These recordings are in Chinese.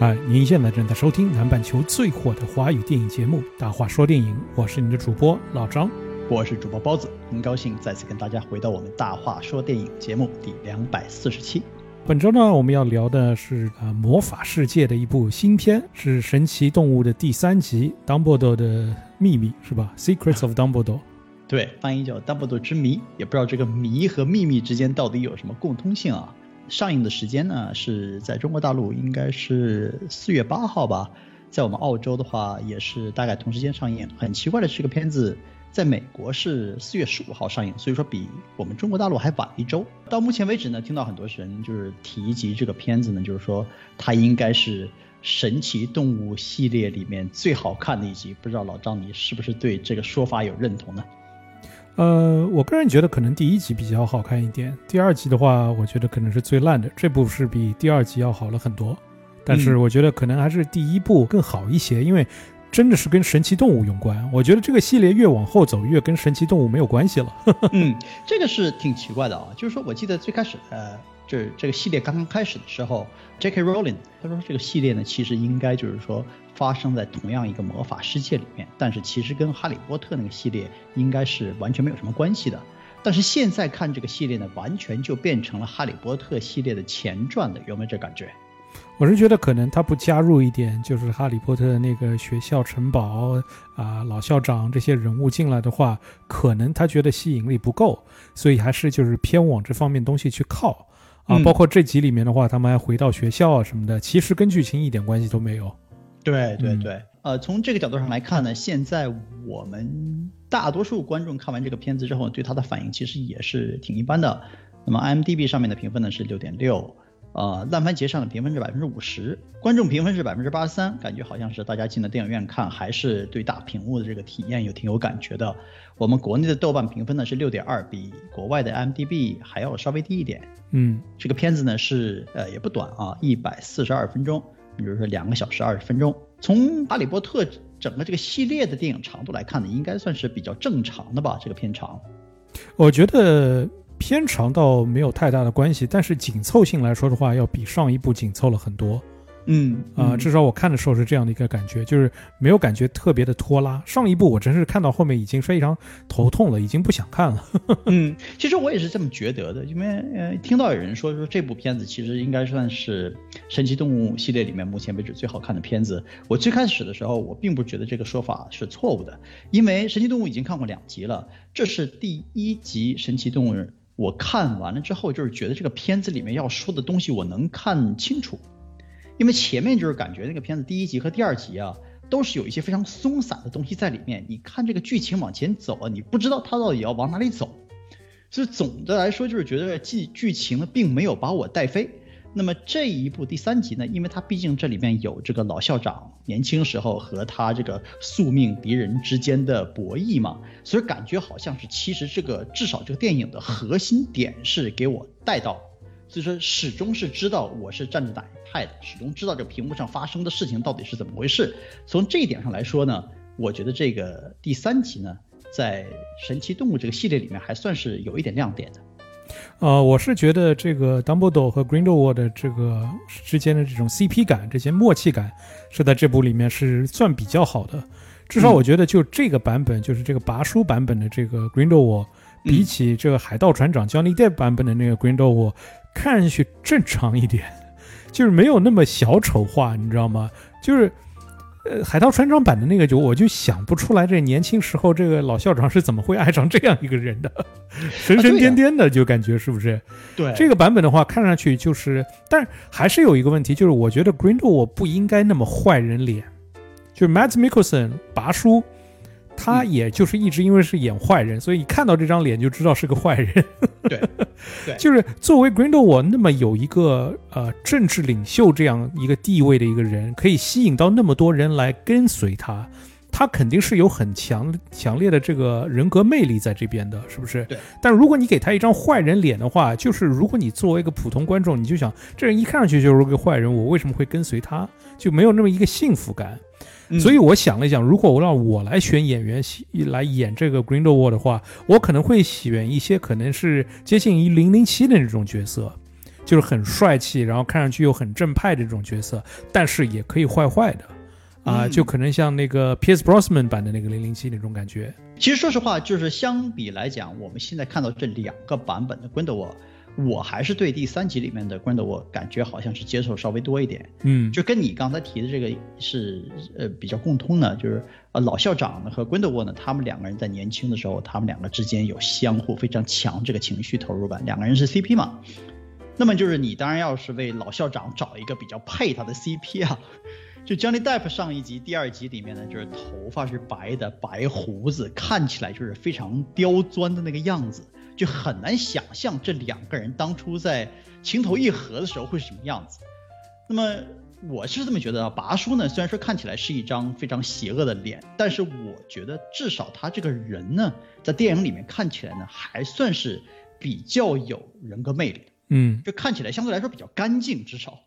啊，您现在正在收听南半球最火的华语电影节目《大话说电影》，我是您的主播老张，我是主播包子，很高兴再次跟大家回到我们《大话说电影》节目第两百四十期。本周呢，我们要聊的是啊魔法世界的一部新片，是《神奇动物》的第三集《Dumbledore 的秘密》，是吧？Secrets of Dumbledore。对，翻译叫《Dumbledore 之谜》，也不知道这个谜和秘密之间到底有什么共通性啊？上映的时间呢是在中国大陆应该是四月八号吧，在我们澳洲的话也是大概同时间上映。很奇怪的是，这个片子在美国是四月十五号上映，所以说比我们中国大陆还晚一周。到目前为止呢，听到很多人就是提及这个片子呢，就是说它应该是神奇动物系列里面最好看的一集。不知道老张你是不是对这个说法有认同呢？呃，我个人觉得可能第一集比较好看一点，第二集的话，我觉得可能是最烂的。这部是比第二集要好了很多，但是我觉得可能还是第一部更好一些，因为真的是跟神奇动物有关。我觉得这个系列越往后走，越跟神奇动物没有关系了。嗯，这个是挺奇怪的啊，就是说我记得最开始呃。这这个系列刚刚开始的时候，J.K. Rowling 他说这个系列呢，其实应该就是说发生在同样一个魔法世界里面，但是其实跟哈利波特那个系列应该是完全没有什么关系的。但是现在看这个系列呢，完全就变成了哈利波特系列的前传的，有没有这感觉？我是觉得可能他不加入一点，就是哈利波特的那个学校城堡啊，老校长这些人物进来的话，可能他觉得吸引力不够，所以还是就是偏往这方面东西去靠。啊，包括这集里面的话，他们还回到学校啊什么的，其实跟剧情一点关系都没有。对对对，呃，从这个角度上来看呢，现在我们大多数观众看完这个片子之后，对他的反应其实也是挺一般的。那么 IMDB 上面的评分呢是六点六。呃，烂番茄上的评分是百分之五十，观众评分是百分之八十三，感觉好像是大家进了电影院看，还是对大屏幕的这个体验有挺有感觉的。我们国内的豆瓣评分呢是六点二，比国外的 m d b 还要稍微低一点。嗯，这个片子呢是呃也不短啊，一百四十二分钟，比如说两个小时二十分钟。从哈利波特整个这个系列的电影长度来看呢，应该算是比较正常的吧，这个片长。我觉得。偏长倒没有太大的关系，但是紧凑性来说的话，要比上一部紧凑了很多。嗯啊，至少我看的时候是这样的一个感觉，就是没有感觉特别的拖拉。上一部我真是看到后面已经非常头痛了，已经不想看了。嗯，其实我也是这么觉得的，因为呃，听到有人说说这部片子其实应该算是神奇动物系列里面目前为止最好看的片子。我最开始的时候，我并不觉得这个说法是错误的，因为神奇动物已经看过两集了，这是第一集神奇动物。我看完了之后，就是觉得这个片子里面要说的东西我能看清楚，因为前面就是感觉那个片子第一集和第二集啊，都是有一些非常松散的东西在里面。你看这个剧情往前走啊，你不知道它到底要往哪里走，所以总的来说就是觉得剧剧情呢并没有把我带飞。那么这一部第三集呢，因为它毕竟这里面有这个老校长年轻时候和他这个宿命敌人之间的博弈嘛，所以感觉好像是其实这个至少这个电影的核心点是给我带到，所以说始终是知道我是站着哪一派的，始终知道这屏幕上发生的事情到底是怎么回事。从这一点上来说呢，我觉得这个第三集呢，在神奇动物这个系列里面还算是有一点亮点的。呃，我是觉得这个 Dumbledore 和 Grindelwald 的这个之间的这种 CP 感、这些默契感，是在这部里面是算比较好的。至少我觉得，就这个版本，就是这个拔叔版本的这个 Grindelwald，比起这个海盗船长 Johnny Depp 版本的那个 Grindelwald，看上去正常一点，就是没有那么小丑化，你知道吗？就是。呃，海盗船长版的那个酒我就想不出来，这年轻时候这个老校长是怎么会爱上这样一个人的，神神颠颠的，就感觉是不是？对，这个版本的话，看上去就是，但还是有一个问题，就是我觉得我不应该那么坏人脸，就是 Matt Mickelson 拔叔。他也就是一直因为是演坏人，所以一看到这张脸就知道是个坏人。对，对，就是作为 Grindelwald 那么有一个呃政治领袖这样一个地位的一个人，可以吸引到那么多人来跟随他，他肯定是有很强强烈的这个人格魅力在这边的，是不是？对。但如果你给他一张坏人脸的话，就是如果你作为一个普通观众，你就想这人一看上去就是个坏人，我为什么会跟随他？就没有那么一个幸福感。所以我想了想，如果我让我来选演员来演这个 Grindelwald 的话，我可能会选一些可能是接近于零零七的那种角色，就是很帅气，然后看上去又很正派的这种角色，但是也可以坏坏的，啊，嗯就可能像那个 Pierce Brosnan 版的那个零零七那种感觉。其实说实话，就是相比来讲，我们现在看到这两个版本的 Grindelwald，我还是对第三集里面的 Grindelwald 感觉好像是接受稍微多一点。嗯，就跟你刚才提的这个是呃比较共通的，就是呃老校长呢和 Grindelwald 呢，他们两个人在年轻的时候，他们两个之间有相互非常强这个情绪投入感，两个人是 CP 嘛。那么就是你当然要是为老校长找一个比较配他的 CP 啊。就 Johnny Depp 上一集、第二集里面呢，就是头发是白的，白胡子，看起来就是非常刁钻的那个样子，就很难想象这两个人当初在情投意合的时候会是什么样子。那么我是这么觉得啊，拔叔呢，虽然说看起来是一张非常邪恶的脸，但是我觉得至少他这个人呢，在电影里面看起来呢，还算是比较有人格魅力的，嗯，就看起来相对来说比较干净，至少。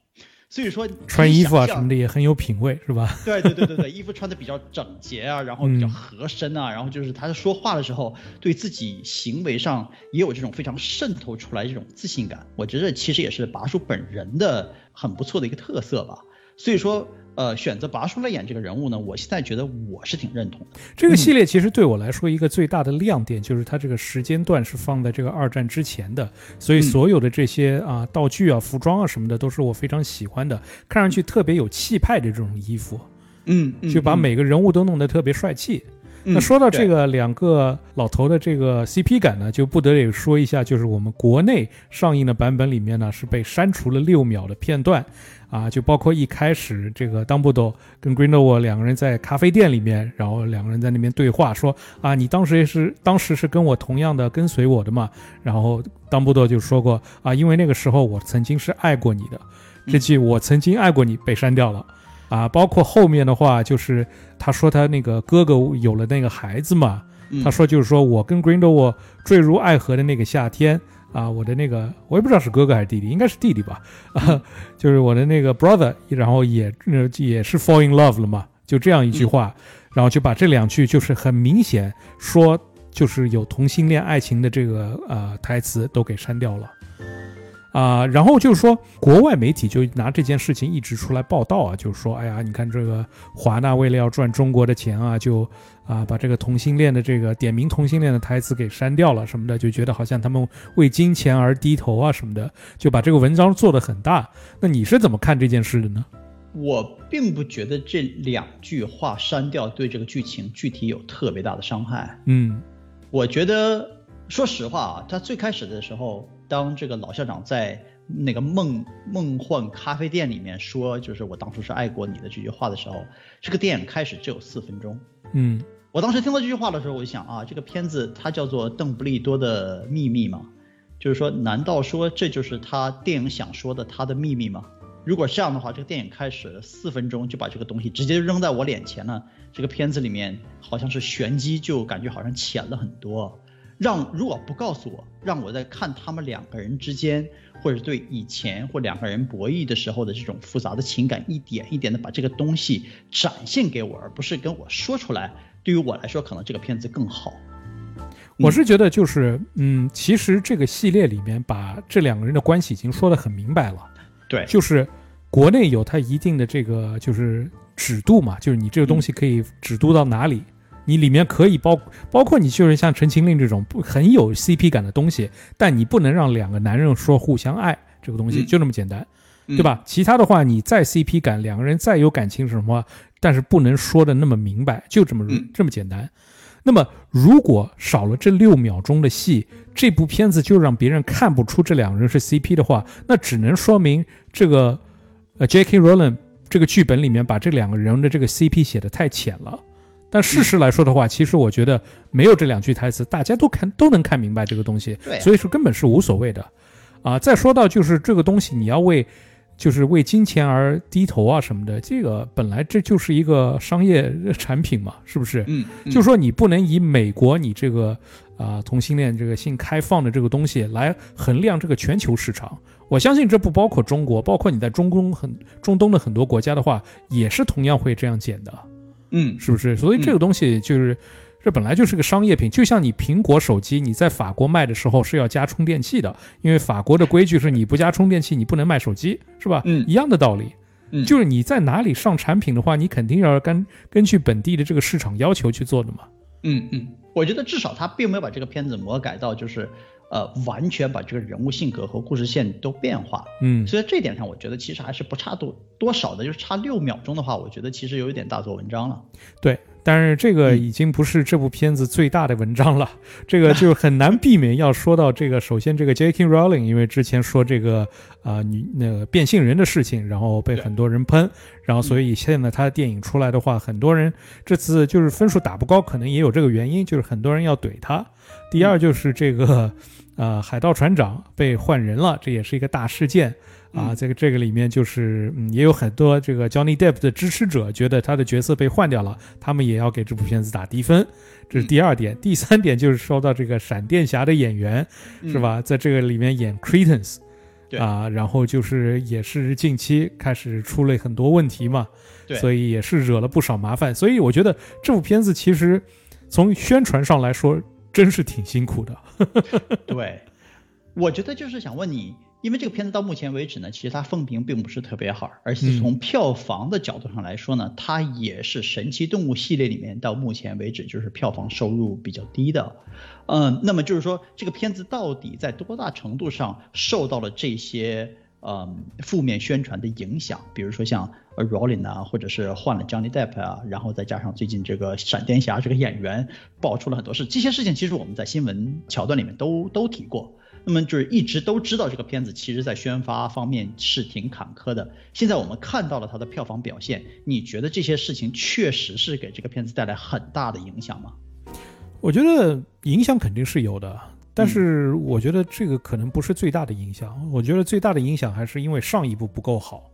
所以说穿衣服啊什么的。也很有品味，是吧？对对对对对，衣服穿的比较整洁啊，然后比较嗯合身啊，然后就是他说话的时候，对自己行为上也有这种非常渗透出来这种自信感。我觉得其实也是拔叔本人的很不错的一个特色吧。所以说，呃，选择拔叔来演这个人物呢，我现在觉得我是挺认同的。这个系列其实对我来说一个最大的亮点就是它这个时间段是放在这个二战之前的，所以嗯所有的这些啊道具啊、服装啊什么的都是我非常喜欢的，看上去特别有气派的这种衣服，嗯，就把每个人物都弄得特别帅气。那说到这个两个老头的这个 CP 感呢，就不得也说一下，就是我们国内上映的版本里面呢是被删除了六秒的片段，啊，就包括一开始这个当布多跟 Grindelwald 两个人在咖啡店里面，然后两个人在那边对话，说啊，你当时也是当时是跟我同样的跟随我的嘛，然后当布多就说过啊，因为那个时候我曾经是爱过你的，这句我曾经爱过你被删掉了。啊，包括后面的话，就是他说他那个哥哥有了那个孩子嘛，嗯。他说就是说我跟 Grindelwald 坠入爱河的那个夏天啊，我的那个我也不知道是哥哥还是弟弟，应该是弟弟吧，啊，就是我的那个 brother，然后也呃也是 fall in love 了嘛，就这样一句话，然后就把这两句就是很明显说就是有同性恋爱情的这个呃台词都给删掉了。啊、然后就是说，国外媒体就拿这件事情一直出来报道啊，就是说，哎呀，你看这个华纳为了要赚中国的钱啊，就啊把这个同性恋的这个点名同性恋的台词给删掉了什么的，就觉得好像他们为金钱而低头啊什么的，就把这个文章做得很大。那你是怎么看这件事的呢？我并不觉得这两句话删掉对这个剧情具体有特别大的伤害。嗯我觉得，说实话啊，他最开始的时候，当这个老校长在那个梦梦幻咖啡店里面说，就是我当初是爱过你的这句话的时候，这个电影开始只有四分钟。嗯我当时听到这句话的时候，我就想啊，这个片子它叫做《邓布利多的秘密》嘛，就是说，难道说这就是他电影想说的他的秘密吗？如果这样的话，这个电影开始四分钟就把这个东西直接扔在我脸前了，这个片子里面好像是玄机就感觉好像浅了很多。让如果不告诉我，让我在看他们两个人之间，或者对以前或两个人博弈的时候的这种复杂的情感，一点一点的把这个东西展现给我，而不是跟我说出来，对于我来说，可能这个片子更好。我是觉得就是嗯，其实这个系列里面把这两个人的关系已经说得很明白了。对，就是国内有它一定的这个就是尺度嘛，就是你这个东西可以尺度到哪里，你里面可以包包括你就是像《陈情令》这种不很有 CP 感的东西，但你不能让两个男人说互相爱这个东西，嗯就这么简单，嗯对吧？其他的话，你再 CP 感，两个人再有感情是什么，但是不能说的那么明白，就这么、嗯这么简单。那么，如果少了这六秒钟的戏，这部片子就让别人看不出这两个人是 CP 的话，那只能说明这个呃 J.K. Rowling 这个剧本里面把这两个人的这个 CP 写的太浅了。但事实来说的话，其实我觉得没有这两句台词，大家都看都能看明白这个东西，所以说根本是无所谓的。啊，再说到就是这个东西，你要为就是为金钱而低头啊什么的，这个本来这就是一个商业产品嘛，是不是？嗯，就说你不能以美国你这个啊、同性恋这个性开放的这个东西来衡量这个全球市场。我相信这不包括中国，包括你在中东很中东的很多国家的话，也是同样会这样剪的，嗯是不是？所以这个东西就是。这本来就是个商业品，就像你苹果手机，你在法国卖的时候是要加充电器的，因为法国的规矩是你不加充电器你不能卖手机，是吧？嗯一样的道理。嗯就是你在哪里上产品的话，你肯定要根根据本地的这个市场要求去做的嘛。嗯嗯，我觉得至少他并没有把这个片子魔改到就是呃完全把这个人物性格和故事线都变化。嗯，所以在这一点上，我觉得其实还是不差多多少的，就是差六秒钟的话，我觉得其实有一点大做文章了。对，但是这个嗯已经不是这部片子最大的文章了，这个就很难避免要说到这个。首先，这个 J.K. Rowling 因为之前说这个啊、女那个变性人的事情，然后被很多人喷，然后所以现在他的电影出来的话，很多人这次就是分数打不高，可能也有这个原因，就是很多人要怼他。第二就是这个呃海盗船长被换人了，这也是一个大事件。啊，嗯这个这个里面就是，嗯，也有很多这个 Johnny Depp 的支持者觉得他的角色被换掉了，他们也要给这部片子打低分，这是第二点。第三点就是说到这个闪电侠的演员是？吧，在这个里面演 Cretans，对啊，然后就是也是近期开始出了很多问题嘛，对所以也是惹了不少麻烦。所以我觉得这部片子其实从宣传上来说，真是挺辛苦的。对，我觉得就是想问你，因为这个片子到目前为止呢，其实它风评并不是特别好，而且嗯从票房的角度上来说呢，它也是神奇动物系列里面到目前为止就是票房收入比较低的。嗯，那么就是说这个片子到底在多大程度上受到了这些嗯负面宣传的影响？比如说像呃 Rowling 啊，或者是换了 Johnny Depp 啊，然后再加上最近这个闪电侠这个演员爆出了很多事，这些事情其实我们在新闻桥段里面都都提过。那么就是一直都知道这个片子其实在宣发方面是挺坎坷的。现在我们看到了它的票房表现，你觉得这些事情确实是给这个片子带来很大的影响吗？我觉得影响肯定是有的，但是我觉得这个可能不是最大的影响。我觉得最大的影响还是因为上一部不够好，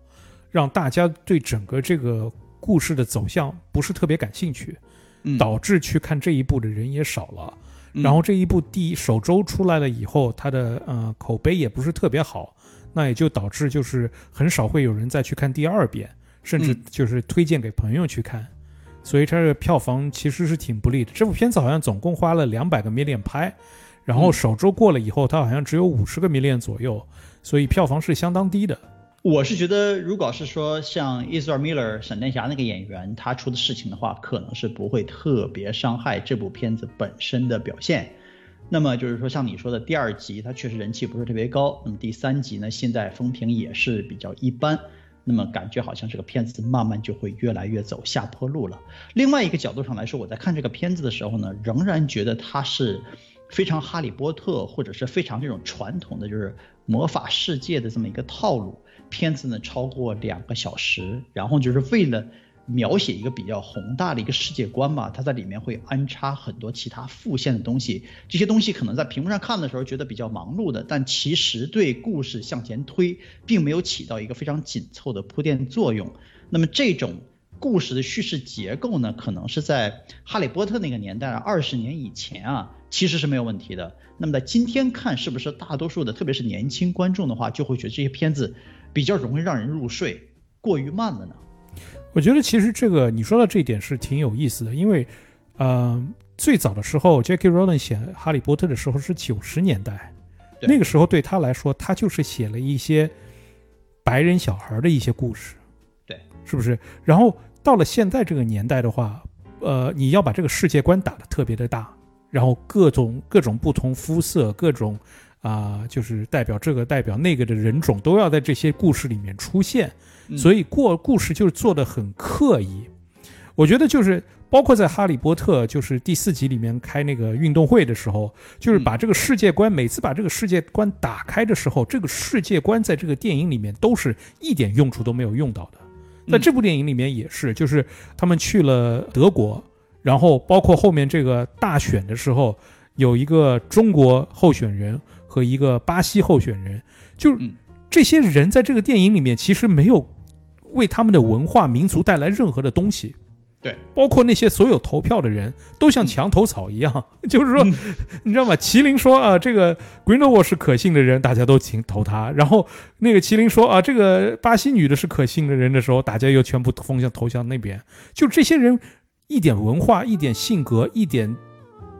让大家对整个这个故事的走向不是特别感兴趣，嗯导致去看这一部的人也少了。嗯然后这一部第一首周出来了以后，它的呃口碑也不是特别好，那也就导致就是很少会有人再去看第二遍，甚至嗯就是推荐给朋友去看。所以它的票房其实是挺不利的。这部片子好像总共花了两百个 million 拍，然后嗯首周过了以后，它好像只有五十个 million 左右，所以票房是相当低的。我是觉得，如果是说像 Ezra Miller 闪电侠那个演员他出的事情的话，可能是不会特别伤害这部片子本身的表现。那么就是说，像你说的第二集，它确实人气不是特别高。那么第三集呢，现在风评也是比较一般。那么感觉好像这个片子慢慢就会越来越走下坡路了。另外一个角度上来说，我在看这个片子的时候呢，仍然觉得它是非常哈利波特或者是非常这种传统的就是魔法世界的这么一个套路。片子呢超过两个小时，然后就是为了描写一个比较宏大的一个世界观嘛，它在里面会安插很多其他副线的东西，这些东西可能在屏幕上看的时候觉得比较忙碌的，但其实对故事向前推并没有起到一个非常紧凑的铺垫作用。那么这种故事的叙事结构呢，可能是在哈利波特那个年代二十年以前啊，其实是没有问题的。那么在今天看，是不是大多数的，特别是年轻观众的话，就会觉得这些片子比较容易让人入睡，过于慢了呢？我觉得其实这个你说到这一点是挺有意思的，因为，呃，最早的时候 Jackie Rowling 写《哈利波特》的时候是九十年代，对那个时候对他来说，他就是写了一些白人小孩的一些故事，对，是不是？然后到了现在这个年代的话，呃，你要把这个世界观打得特别的大，然后各种各种不同肤色、各种啊、就是代表这个代表那个的人种都要在这些故事里面出现。所以以过故事就是做的很刻意。我觉得就是包括在《哈利波特》就是第四集里面开那个运动会的时候，就是把这个世界观，每次把这个世界观打开的时候，这个世界观在这个电影里面都是一点用处都没有用到的。在这部电影里面也是，就是他们去了德国，然后包括后面这个大选的时候，有一个中国候选人和一个巴西候选人，就是嗯这些人在这个电影里面其实没有为他们的文化民族带来任何的东西。对，包括那些所有投票的人都像墙头草一样，就是说，你知道吗？麒麟说啊，这个 Grindelwald 是可信的人，大家都请投他。然后那个麒麟说啊，这个巴西女的是可信的人的时候，大家又全部风向投向那边。就这些人一点文化、一点性格、一点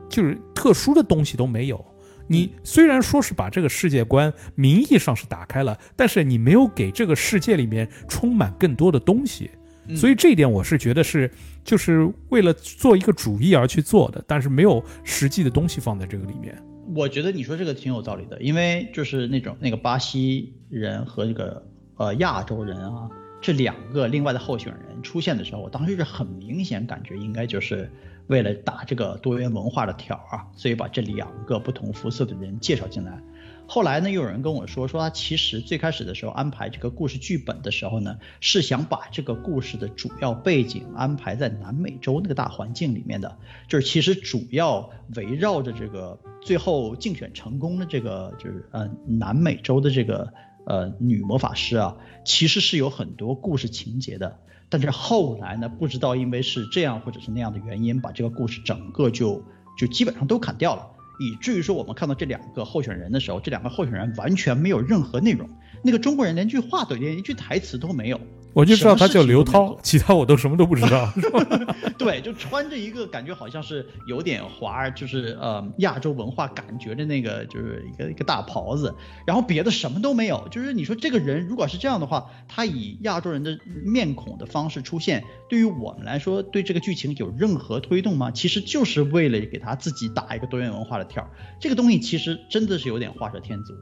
就是特殊的东西都没有。你虽然说是把这个世界观名义上是打开了，但是你没有给这个世界里面充满更多的东西，所以这一点我是觉得是就是为了做一个主义而去做的，但是没有实际的东西放在这个里面。我觉得你说这个挺有道理的，因为就是那种那个巴西人和这个呃亚洲人啊这两个另外的候选人出现的时候，我当时是很明显感觉应该就是。为了打这个多元文化的条啊，所以把这两个不同肤色的人介绍进来。后来呢，又有人跟我说，说他其实最开始的时候安排这个故事剧本的时候呢，是想把这个故事的主要背景安排在南美洲那个大环境里面的，就是其实主要围绕着这个最后竞选成功的这个就是呃南美洲的这个呃女魔法师啊，其实是有很多故事情节的。但是后来呢，不知道因为是这样或者是那样的原因，把这个故事整个就就基本上都砍掉了，以至于说我们看到这两个候选人的时候，这两个候选人完全没有任何内容，那个中国人连句话都连一句台词都没有。我就知道他叫刘涛，其他我都什么都不知道。对，就穿着一个感觉好像是有点华，就是呃亚洲文化感觉的那个，就是一个一个大袍子，然后别的什么都没有。就是你说这个人如果是这样的话，他以亚洲人的面孔的方式出现，对于我们来说，对这个剧情有任何推动吗？其实就是为了给他自己打一个多元文化的跳。这个东西其实真的是有点画蛇添足。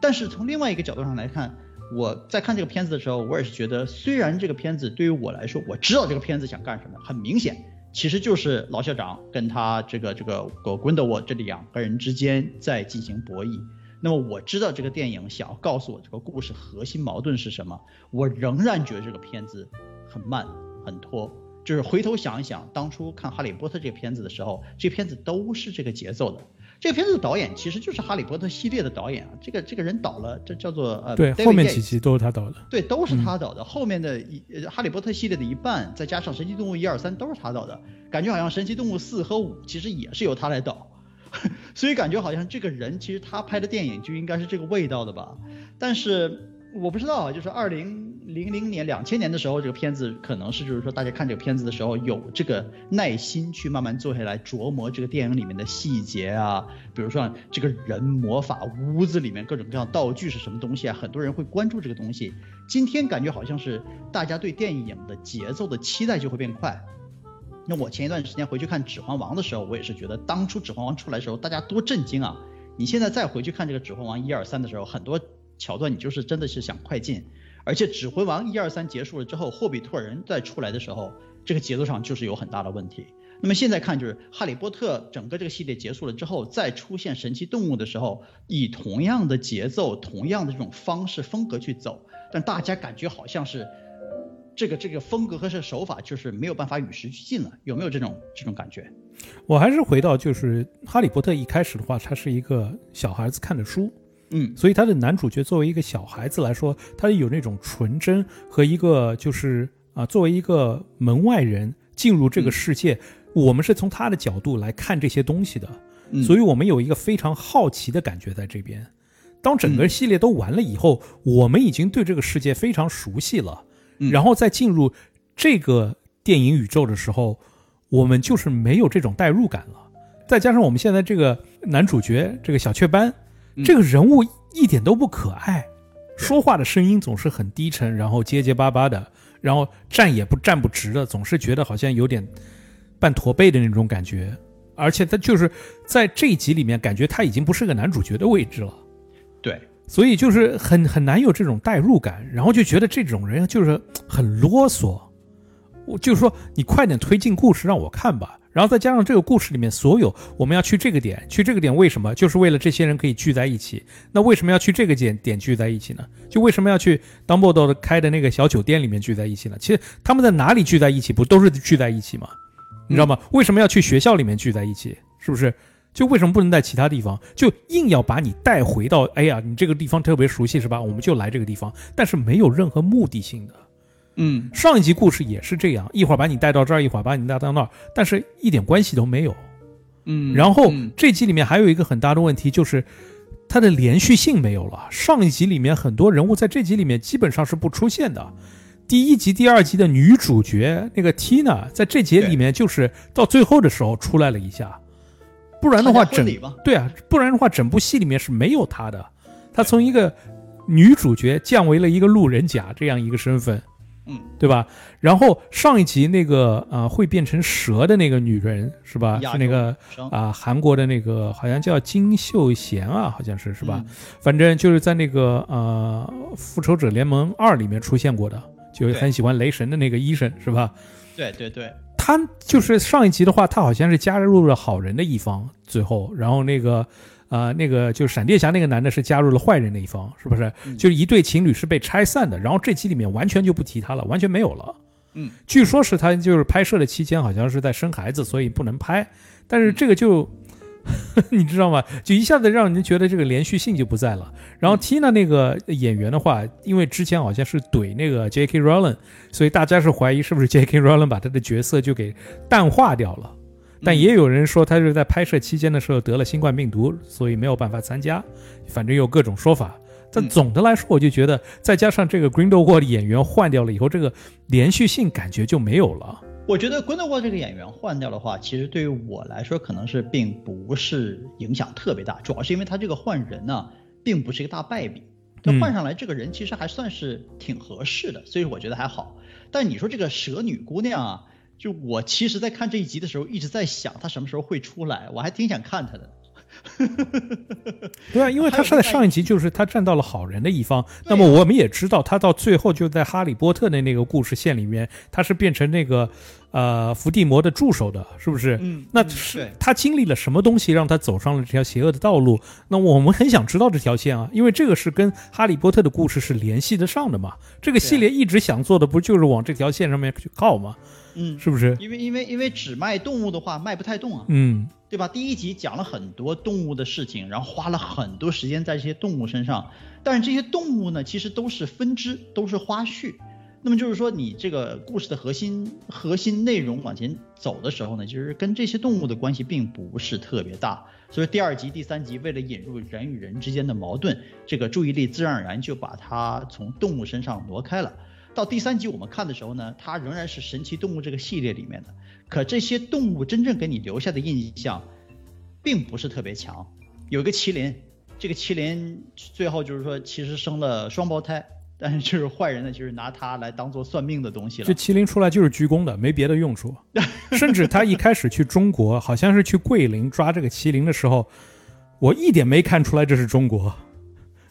但是从另外一个角度上来看。我在看这个片子的时候，我也是觉得，虽然这个片子对于我来说，我知道这个片子想干什么，很明显，其实就是老校长跟他这个这个格温德沃这两个人之间在进行博弈。那么我知道这个电影想要告诉我这个故事核心矛盾是什么，我仍然觉得这个片子很慢很拖。就是回头想一想，当初看《哈利波特》这个片子的时候，这片子都是这个节奏的。这个片子的导演其实就是《哈利波特》系列的导演啊，这个这个人导了，这叫做呃，对，后面几集都是他导的，对，都是他导的。后面的一《哈利波特》系列的一半，再加上《神奇动物》一二三都是他导的，感觉好像《神奇动物》四和五其实也是由他来导，所以感觉好像这个人其实他拍的电影就应该是这个味道的吧，但是。我不知道啊，就是二零零零年、两千年的时候，这个片子可能是就是说，大家看这个片子的时候有这个耐心去慢慢坐下来琢磨这个电影里面的细节啊，比如说这个人魔法屋子里面各种各样道具是什么东西啊，很多人会关注这个东西。今天感觉好像是大家对电影的节奏的期待就会变快。那我前一段时间回去看《指环王》的时候，我也是觉得当初《指环王》出来的时候，大家多震惊啊！你现在再回去看这个《指环王》一二三的时候，很多。桥段你就是真的是想快进，而且《指环王》一二三结束了之后，霍比特人再出来的时候，这个节奏上就是有很大的问题。那么现在看就是《哈利波特》整个这个系列结束了之后，再出现神奇动物的时候，以同样的节奏、同样的这种方式风格去走，但大家感觉好像是这个这个风格和这手法就是没有办法与时俱进了，有没有这种这种感觉？我还是回到就是《哈利波特》一开始的话，它是一个小孩子看的书。嗯，所以他的男主角作为一个小孩子来说，他有那种纯真和一个就是啊，作为一个门外人进入这个世界，我们是从他的角度来看这些东西的，所以我们有一个非常好奇的感觉在这边。当整个系列都完了以后，我们已经对这个世界非常熟悉了，然后再进入这个电影宇宙的时候，我们就是没有这种代入感了。再加上我们现在这个男主角这个小雀斑。这个人物一点都不可爱，说话的声音总是很低沉，然后结结巴巴的，然后站也不站不直的，总是觉得好像有点半驼背的那种感觉。而且他就是在这一集里面，感觉他已经不是个男主角的位置了。对，所以就是很很难有这种代入感，然后就觉得这种人就是很啰嗦。我就是说，你快点推进故事让我看吧。然后再加上这个故事里面所有我们要去这个点，去这个点为什么？就是为了这些人可以聚在一起。那为什么要去这个点点聚在一起呢？就为什么要去 Dumbledore 开的那个小酒店里面聚在一起呢？其实他们在哪里聚在一起，不都是聚在一起吗？你知道吗？为什么要去学校里面聚在一起？是不是？就为什么不能在其他地方？就硬要把你带回到，哎呀，你这个地方特别熟悉是吧？我们就来这个地方，但是没有任何目的性的。嗯，上一集故事也是这样，一会儿把你带到这儿，一会儿把你带到那儿，但是一点关系都没有。嗯，然后这集里面还有一个很大的问题，就是它的连续性没有了。上一集里面很多人物在这集里面基本上是不出现的，第一集、第二集的女主角那个 Tina，在这节里面就是到最后的时候出来了一下，不然的话整对啊，不然的话整部戏里面是没有她的。她从一个女主角降为了一个路人甲这样一个身份，嗯，对吧？然后上一集那个呃会变成蛇的那个女人是吧？是那个啊韩国的那个好像叫金秀贤啊，好像是是吧？反正就是在那个呃复仇者联盟二里面出现过的。就很喜欢雷神的那个医生是吧？对对对，他就是上一集的话，他好像是加入了好人的一方，最后，然后那个，呃，那个就是闪电侠那个男的是加入了坏人那一方，是不是？就是一对情侣是被拆散的，然后这集里面完全就不提他了，完全没有了。嗯，据说是他就是拍摄的期间好像是在生孩子，所以不能拍，但是这个就。你知道吗？就一下子让人觉得这个连续性就不在了。然后 Tina 那个演员的话，因为之前好像是怼那个 J.K. Rowling，所以大家是怀疑是不是 J.K. Rowling 把他的角色就给淡化掉了。但也有人说他是在拍摄期间的时候得了新冠病毒，所以没有办法参加。反正有各种说法。但总的来说，我就觉得再加上这个 Grindelwald 演员换掉了以后，这个连续性感觉就没有了。我觉得 Grindelwald 这个演员换掉的话，其实对于我来说可能是并不是影响特别大，主要是因为他这个换人呢，并不是一个大败笔，他换上来这个人其实还算是挺合适的，所以我觉得还好。但你说这个蛇女姑娘啊，就我其实在看这一集的时候一直在想他什么时候会出来，我还挺想看他的。对啊，因为他是在上一集，就是他站到了好人的一方。那么我们也知道，他到最后就在哈利波特的那个故事线里面，他是变成那个呃伏地魔的助手的，是不是？嗯，那是他经历了什么东西让他走上了这条邪恶的道路？那我们很想知道这条线啊，因为这个是跟哈利波特的故事是联系得上的嘛。这个系列一直想做的不就是往这条线上面去靠吗？嗯，是不是？因为因为因为只卖动物的话卖不太动啊。嗯。对吧？第一集讲了很多动物的事情，然后花了很多时间在这些动物身上，但是这些动物呢，其实都是分支，都是花絮。那么就是说，你这个故事的核心核心内容往前走的时候呢，其实跟这些动物的关系并不是特别大。所以第二集、第三集为了引入人与人之间的矛盾，这个注意力自然而然就把它从动物身上挪开了。到第三集我们看的时候呢，它仍然是神奇动物这个系列里面的。可这些动物真正给你留下的印象，并不是特别强。有一个麒麟，这个麒麟最后就是说其实生了双胞胎，但是就是坏人呢，就是拿它来当做算命的东西了。这麒麟出来就是鞠躬的，没别的用处。甚至他一开始去中国，好像是去桂林抓这个麒麟的时候，我一点没看出来这是中国，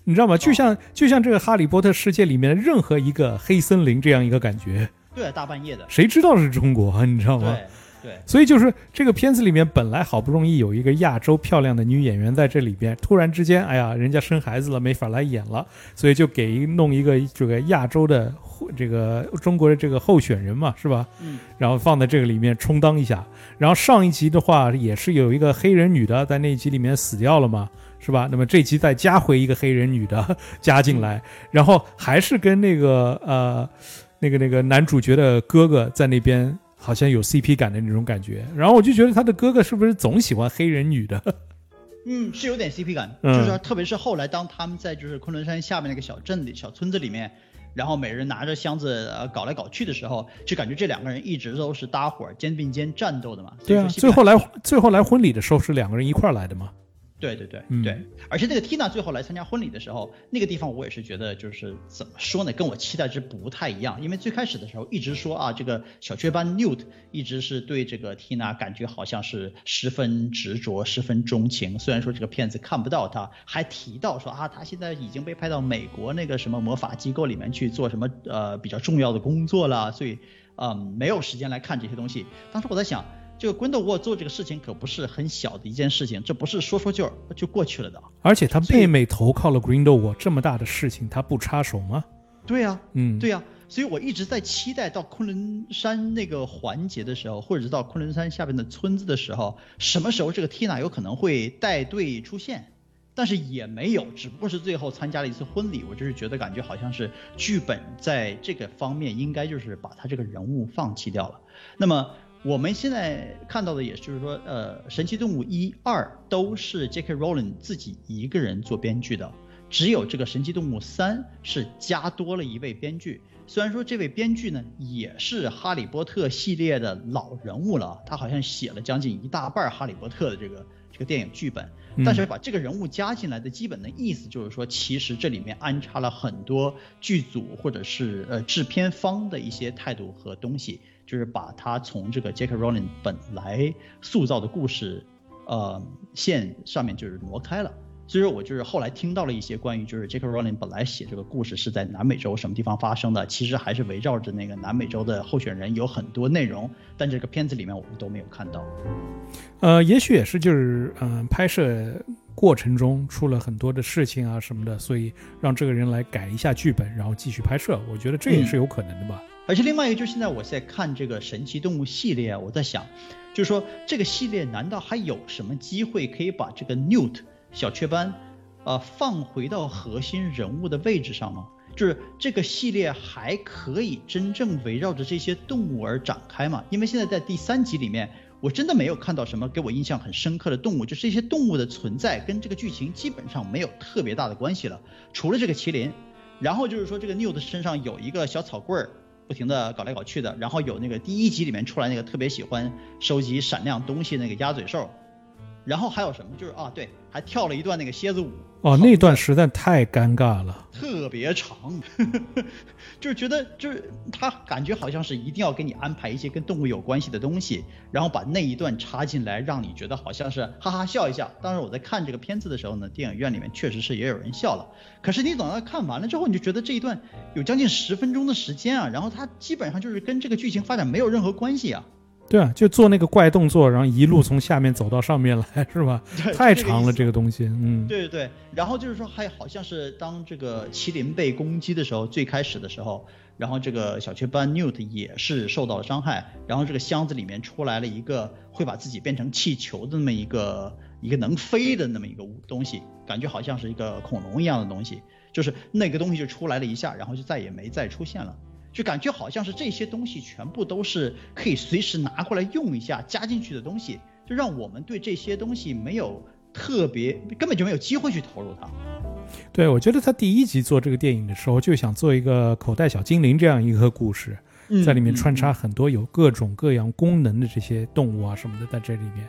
你知道吗？就像就像这个哈利波特世界里面的任何一个黑森林这样一个感觉。对，大半夜的，谁知道是中国？你知道吗？对，对。所以就是这个片子里面本来好不容易有一个亚洲漂亮的女演员在这里边，突然之间，哎呀，人家生孩子了，没法来演了，所以就给弄一个这个亚洲的这个中国的这个候选人嘛，是吧？嗯。然后放在这个里面充当一下。然后上一集的话也是有一个黑人女的在那一集里面死掉了嘛，是吧？那么这集再加回一个黑人女的 加进来，然后还是跟那个呃。那个那个男主角的哥哥在那边好像有 CP 感的那种感觉，然后我就觉得他的哥哥是不是总喜欢黑人女的？嗯，是有点 CP 感，就是特别是后来当他们在就是昆仑山下面那个小镇里、小村子里面，然后每人拿着箱子呃搞来搞去的时候，就感觉这两个人一直都是搭伙肩并肩战斗的嘛。对啊，最后来最后来婚礼的时候是两个人一块来的嘛。对对对对，而且那个 Tina 最后来参加婚礼的时候，那个地方我也是觉得就是怎么说呢，跟我期待值不太一样。因为最开始的时候一直说啊，这个小雀斑 Newt 一直是对这个 Tina 感觉好像是十分执着、十分钟情。虽然说这个骗子看不到他，还提到说啊，他现在已经被派到美国那个什么魔法机构里面去做什么呃比较重要的工作了，所以嗯没有时间来看这些东西。当时我在想。这个 Grindelwald 做这个事情可不是很小的一件事情，这不是说说就就过去了的。而且他妹妹投靠了 Grindelwald，这么大的事情他不插手吗？对呀，嗯，对呀。所以我一直在期待到昆仑山那个环节的时候，或者是到昆仑山下边的村子的时候，什么时候这个 Tina 有可能会带队出现？但是也没有，只不过是最后参加了一次婚礼。我就是觉得感觉好像是剧本在这个方面应该就是把他这个人物放弃掉了。那么。我们现在看到的，也就是说，呃，《神奇动物》一、二都是 J.K. Rowling 自己一个人做编剧的，只有这个《神奇动物》三是加多了一位编剧。虽然说这位编剧呢也是哈利波特系列的老人物了，他好像写了将近一大半哈利波特的这个这个电影剧本，但是把这个人物加进来的基本的意思就是说，其实这里面安插了很多剧组或者是呃制片方的一些态度和东西，就是把他从这个杰克·罗琳本来塑造的故事，呃线上面就是挪开了。所以说我就是后来听到了一些关于就是 J.K. Rowling 本来写这个故事是在南美洲什么地方发生的，其实还是围绕着那个南美洲的候选人有很多内容，但这个片子里面我们都没有看到。呃，也许也是就是嗯拍摄过程中出了很多的事情啊什么的，所以让这个人来改一下剧本，然后继续拍摄，我觉得这也是有可能的吧。而且另外一个就是现在我在看这个神奇动物系列啊，我在想，就是说这个系列难道还有什么机会可以把这个 Newt？小雀斑，呃，放回到核心人物的位置上吗？就是这个系列还可以真正围绕着这些动物而展开吗？因为现在在第三集里面，我真的没有看到什么给我印象很深刻的动物，就这些动物的存在跟这个剧情基本上没有特别大的关系了。除了这个麒麟，然后就是说这个 Newt 身上有一个小草棍儿，不停的搞来搞去的，然后有那个第一集里面出来那个特别喜欢收集闪亮东西那个鸭嘴兽。然后还有什么？就是啊，对，还跳了一段那个蝎子舞。哦，那段实在太尴尬了，特别长，就是觉得就是他感觉好像是一定要给你安排一些跟动物有关系的东西，然后把那一段插进来，让你觉得好像是哈哈笑一下。当时我在看这个片子的时候呢，电影院里面确实是也有人笑了。可是你等到看完了之后，你就觉得这一段有将近十分钟的时间啊，然后它基本上就是跟这个剧情发展没有任何关系啊。对啊，就做那个怪动作，然后一路从下面走到上面来，是吧？太长了这个东西，嗯。对对对，然后就是说，还好像是当这个麒麟被攻击的时候，最开始的时候，然后这个小雀斑 Newt 也是受到了伤害，然后这个箱子里面出来了一个会把自己变成气球的那么一个一个能飞的那么一个东西，感觉好像是一个恐龙一样的东西，就是那个东西就出来了一下，然后就再也没再出现了。就感觉好像是这些东西全部都是可以随时拿过来用一下加进去的东西，就让我们对这些东西没有特别根本就没有机会去投入它。对，我觉得他第一集做这个电影的时候就想做一个口袋小精灵这样一个故事，在里面穿插很多有各种各样功能的这些动物啊什么的在这里面。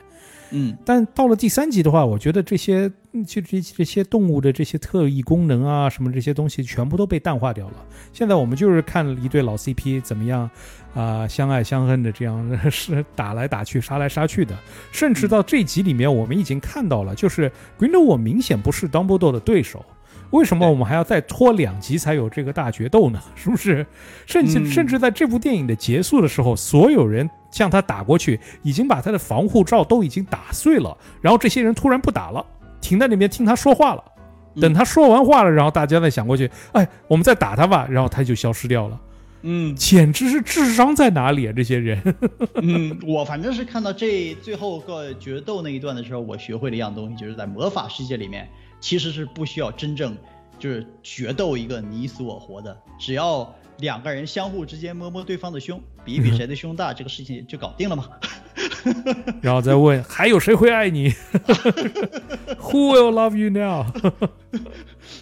嗯，但到了第三集的话，我觉得这些就这这些动物的这些特异功能啊，什么这些东西全部都被淡化掉了。现在我们就是看一对老 CP 怎么样啊，相爱相恨的这样 是打来打去、杀来杀去的。甚至到这集里面，我们已经看到了，就是 Grindelwald 明显不是 Dumbledore 的对手。为什么我们还要再拖两集才有这个大决斗呢？是不是？甚至甚至在这部电影的结束的时候，所有人向他打过去，已经把他的防护罩都已经打碎了。然后这些人突然不打了，停在那边听他说话了。等他说完话了，然后大家再想过去，哎，我们再打他吧。然后他就消失掉了。嗯，简直是智商在哪里啊？这些人。嗯，我反正是看到这最后个决斗那一段的时候，我学会了一样东西，就是在魔法世界里面。其实是不需要真正就是决斗一个你死我活的，只要两个人相互之间摸摸对方的胸，比一比谁的胸大，这个事情就搞定了嘛。然后再问还有谁会爱你？Who will love you now？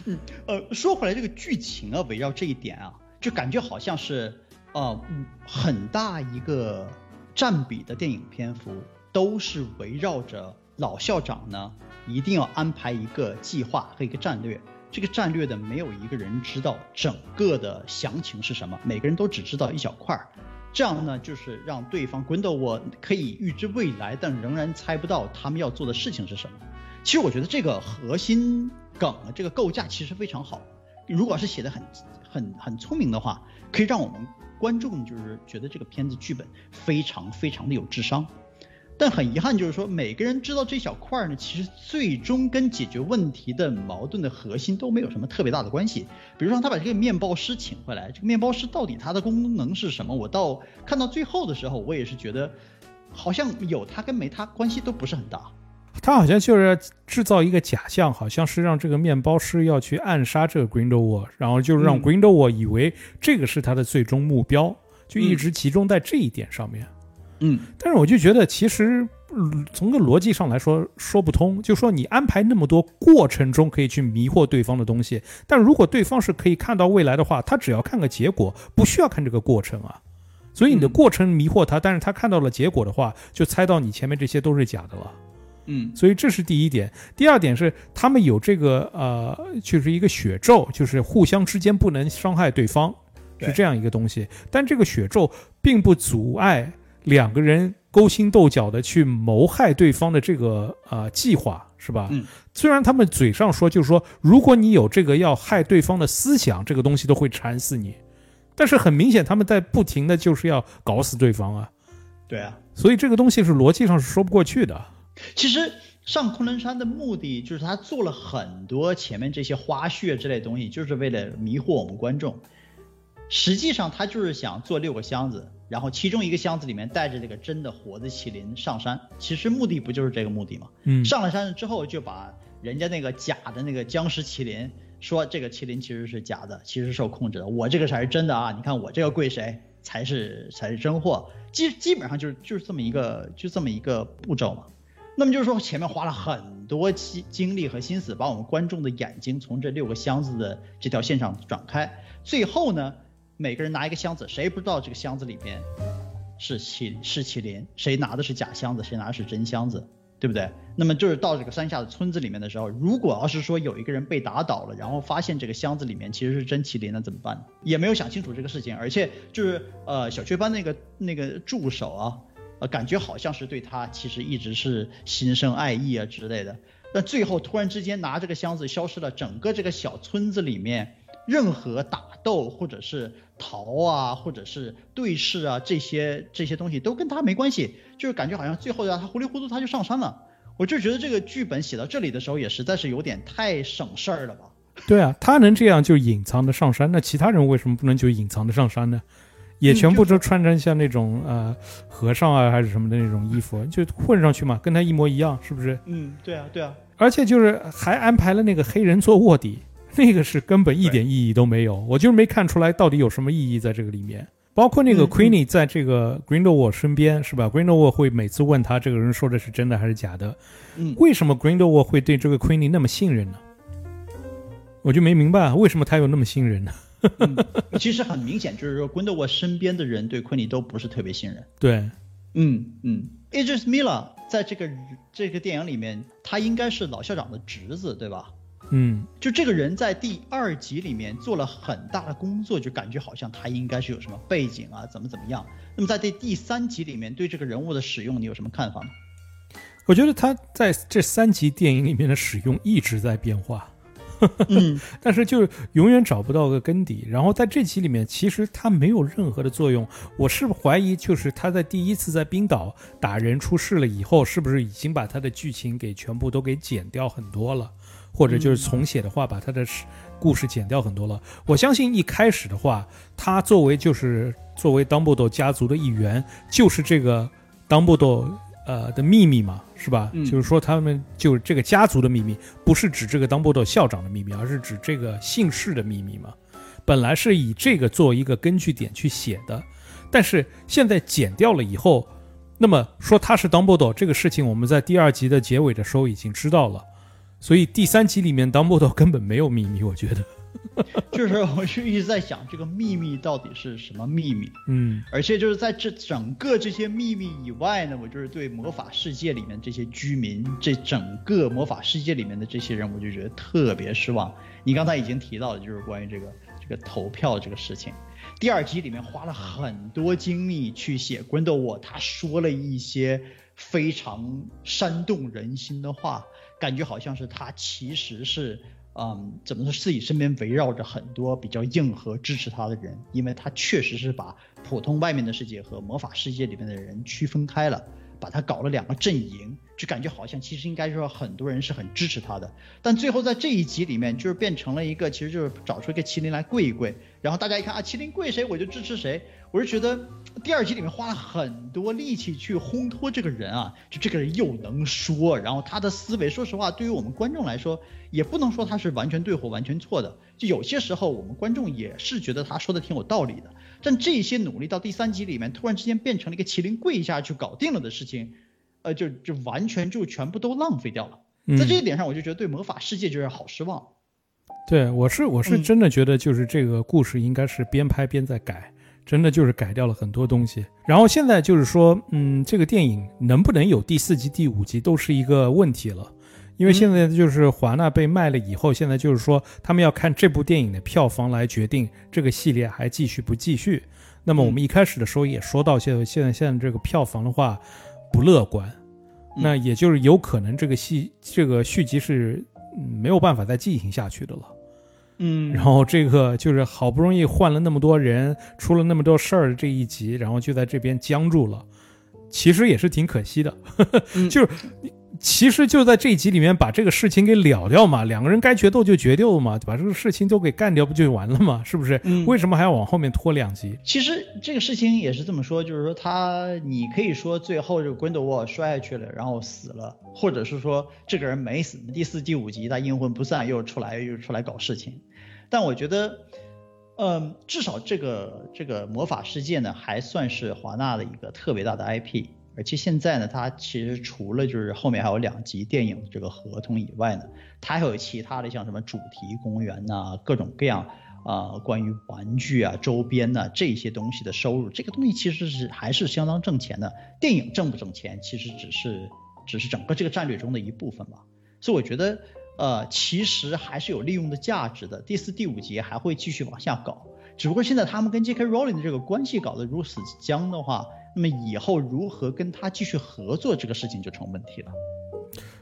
嗯，呃，说回来这个剧情啊，围绕这一点啊，就感觉好像是呃很大一个占比的电影篇幅都是围绕着老校长呢。一定要安排一个计划和一个战略，这个战略的没有一个人知道整个的详情是什么，每个人都只知道一小块儿，这样呢就是让对方 g r i n d e 我可以预知未来，但仍然猜不到他们要做的事情是什么。其实我觉得这个核心梗这个构架其实非常好，如果是写的很很很聪明的话，可以让我们观众就是觉得这个片子剧本非常非常的有智商。但很遗憾，就是说每个人知道这小块儿呢，其实最终跟解决问题的矛盾的核心都没有什么特别大的关系。比如说他把这个面包师请回来，这个面包师到底他的功能是什么？我到看到最后的时候，我也是觉得好像有他跟没他关系都不是很大。他好像就是制造一个假象，好像是让这个面包师要去暗杀这个 Grindelwald，然后就让 Grindelwald 以为这个是他的最终目标，就一直集中在这一点上面。嗯，但是我就觉得，其实嗯从个逻辑上来说说不通。就说你安排那么多过程中可以去迷惑对方的东西，但如果对方是可以看到未来的话，他只要看个结果，不需要看这个过程啊。所以你的过程迷惑他，但是他看到了结果的话，就猜到你前面这些都是假的了。嗯所以这是第一点。第二点是他们有这个呃，就是一个血咒，就是互相之间不能伤害对方，是这样一个东西。但这个血咒并不阻碍两个人勾心斗角的去谋害对方的这个呃计划，是吧？嗯。虽然他们嘴上说，就是说，如果你有这个要害对方的思想，这个东西都会缠死你。但是很明显，他们在不停的就是要搞死对方啊，对啊，所以这个东西是逻辑上是说不过去的。其实上昆仑山的目的就是他做了很多前面这些花絮之类的东西，就是为了迷惑我们观众。实际上他就是想做六个箱子，然后其中一个箱子里面带着这个真的活的麒麟上山。其实目的不就是这个目的吗？嗯，上了山之后就把人家那个假的那个僵尸麒麟说这个麒麟其实是假的，其实是受控制的，我这个才是真的啊！你看我这个跪谁才是才是真货，基基本上就是就是这么一个就这么一个步骤嘛。那么就是说前面花了很多精精力和心思，把我们观众的眼睛从这六个箱子的这条线上转开，最后呢，每个人拿一个箱子，谁不知道这个箱子里面是麒是麒麟，谁拿的是假箱子，谁拿的是真箱子，对不对？那么就是到这个山下的村子里面的时候，如果要是说有一个人被打倒了，然后发现这个箱子里面其实是真麒麟，那怎么办？也没有想清楚这个事情，而且就是呃小雀斑那个那个助手啊，呃感觉好像是对他其实一直是心生爱意啊之类的，但最后突然之间拿这个箱子消失了，整个这个小村子里面任何打斗或者是逃啊，或者是对视啊这些这些东西都跟他没关系，就是感觉好像最后让他糊里糊涂他就上山了。我就觉得这个剧本写到这里的时候，也实在是有点太省事儿了吧。对啊，他能这样就隐藏的上山，那其他人为什么不能就隐藏的上山呢？也嗯全部都穿成像那种呃和尚啊还是什么的那种衣服，就混上去嘛，跟他一模一样，是不是？嗯，对啊，对啊，而且就是还安排了那个黑人做卧底，那个是根本一点意义都没有，我就是没看出来到底有什么意义在这个里面。包括那个 Queenie 在这个 Grindelwald 身边是吧？Grindelwald 会每次问他这个人说的是真的还是假的，嗯，为什么 Grindelwald 会对这个 Queenie 那么信任呢？我就没明白为什么他有那么信任呢？其实很明显就是说，Grindelwald 身边的人对 Queenie 都不是特别信任。对，嗯嗯，Idris Mila 在这个这个电影里面，他应该是老校长的侄子，对吧？嗯，就这个人在第二集里面做了很大的工作，就感觉好像他应该是有什么背景啊，怎么怎么样。那么在这第三集里面对这个人物的使用，你有什么看法吗？我觉得他在这三集电影里面的使用一直在变化。嗯，但是就永远找不到个根底。然后在这集里面，其实他没有任何的作用。我是怀疑，就是他在第一次在冰岛打人出事了以后，是不是已经把他的剧情给全部都给剪掉很多了，或者就是重写的话，把他的故事剪掉很多了。我相信一开始的话，他作为就是作为 Dumbledore 家族的一员，就是这个 Dumbledore 呃的秘密嘛，是吧？嗯就是说他们就是这个家族的秘密，不是指这个 Dumbledore 校长的秘密，而是指这个姓氏的秘密嘛。本来是以这个做一个根据点去写的，但是现在剪掉了以后，那么说他是 Dumbledore 这个事情，我们在第二集的结尾的时候已经知道了，所以第三集里面 Dumbledore 根本没有秘密，我觉得，就是我就一直在想这个秘密到底是什么秘密。嗯而且就是在这整个这些秘密以外呢，我就是对魔法世界里面这些居民，这整个魔法世界里面的这些人，我就觉得特别失望。你刚才已经提到了，就是关于这个这个投票这个事情。第二集里面花了很多精力去写 Grindelwald，他说了一些非常煽动人心的话，感觉好像是他其实是嗯，怎么说自己身边围绕着很多比较硬核支持他的人，因为他确实是把普通外面的世界和魔法世界里面的人区分开了，把他搞了两个阵营，就感觉好像其实应该说很多人是很支持他的，但最后在这一集里面就是变成了一个，其实就是找出一个麒麟来跪一跪，然后大家一看啊，麒麟跪谁我就支持谁，我是觉得第二集里面花了很多力气去烘托这个人啊，就这个人又能说，然后他的思维，说实话，对于我们观众来说，也不能说他是完全对或完全错的，就有些时候我们观众也是觉得他说的挺有道理的，但这些努力到第三集里面突然之间变成了一个麒麟跪一下就搞定了的事情，呃，就就完全就全部都浪费掉了。在这一点上，我就觉得对魔法世界就是好失望。对，我是我是真的觉得，就是这个故事应该是边拍边在改，真的就是改掉了很多东西。然后现在就是说，嗯，这个电影能不能有第四集、第五集都是一个问题了，因为现在就是华纳被卖了以后，现在就是说他们要看这部电影的票房来决定这个系列还继续不继续。那么我们一开始的时候也说到，现在现在现在这个票房的话不乐观，那也就是有可能这个戏这个续集是没有办法再进行下去的了。嗯，然后这个就是好不容易换了那么多人，出了那么多事儿的这一集，然后就在这边僵住了，其实也是挺可惜的，就是其实就在这一集里面把这个事情给了掉嘛，两个人该决斗就决斗嘛，把这个事情都给干掉不就完了嘛，是不是？为什么还要往后面拖两集？其实这个事情也是这么说，就是说他你可以说最后这个 Grindelwald 摔下去了，然后死了，或者是说这个人没死，第四、第五集他阴魂不散又出来又出来搞事情。但我觉得，嗯，至少这个这个魔法世界呢，还算是华纳的一个特别大的 IP，而且现在呢，它其实除了就是后面还有两集电影这个合同以外呢，它还有其他的像什么主题公园呐，各种各样啊，关于玩具啊、周边呐这些东西的收入，这个东西其实是还是相当挣钱的。电影挣不挣钱，其实只是只是整个这个战略中的一部分吧。所以我觉得。呃，其实还是有利用的价值的。第四、第五集还会继续往下搞，只不过现在他们跟 J.K. Rowling 的这个关系搞得如此僵的话，那么以后如何跟他继续合作这个事情就成问题了。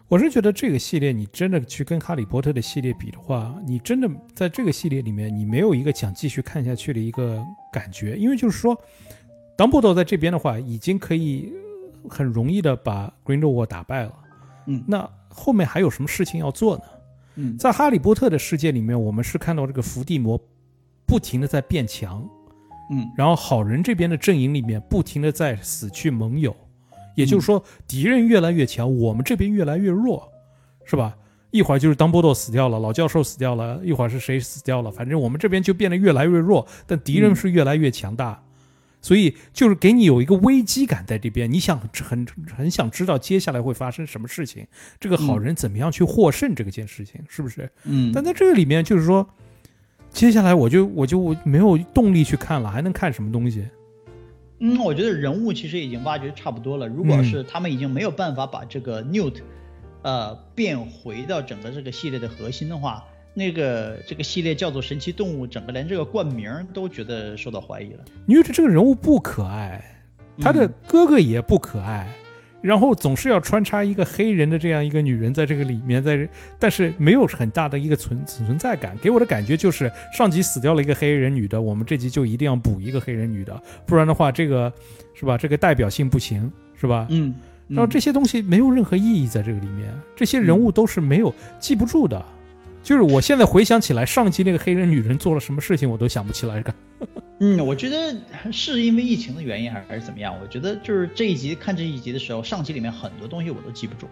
我是觉得这个系列你真的去跟哈利波特的系列比的话，你真的在这个系列里面你没有一个想继续看下去的一个感觉，因为就是说，Dumbledore 在这边的话已经可以很容易的把 Grindelwald 打败了。嗯，那。后面还有什么事情要做呢？嗯，在哈利波特的世界里面，我们是看到这个伏地魔不停的在变强，嗯，然后好人这边的阵营里面不停的在死去盟友，也就是说敌人越来越强，我们这边越来越弱，是吧？一会儿就是当波多死掉了，老教授死掉了，一会儿是谁死掉了，反正我们这边就变得越来越弱，但敌人是越来越强大。所以就是给你有一个危机感在这边，你想很很想知道接下来会发生什么事情，这个好人怎么样去获胜这个件事情是不是？嗯。但在这个里面就是说，接下来我就我就没有动力去看了，还能看什么东西？嗯，我觉得人物其实已经挖掘差不多了。如果是他们已经没有办法把这个 Newt，呃，变回到整个这个系列的核心的话。那个这个系列叫做神奇动物，整个连这个冠名都觉得受到怀疑了。因为这个人物不可爱，他的哥哥也不可爱，然后总是要穿插一个黑人的这样一个女人在这个里面，在但是没有很大的一个存存在感，给我的感觉就是上集死掉了一个黑人女的，我们这集就一定要补一个黑人女的，不然的话这个是吧？这个代表性不行，是吧？嗯，然后这些东西没有任何意义在这个里面，这些人物都是没有记不住的。就是我现在回想起来，上期那个黑人女人做了什么事情，我都想不起来。嗯，我觉得是因为疫情的原因，还是还是怎么样？我觉得就是这一集看这一集的时候，上集里面很多东西我都记不住。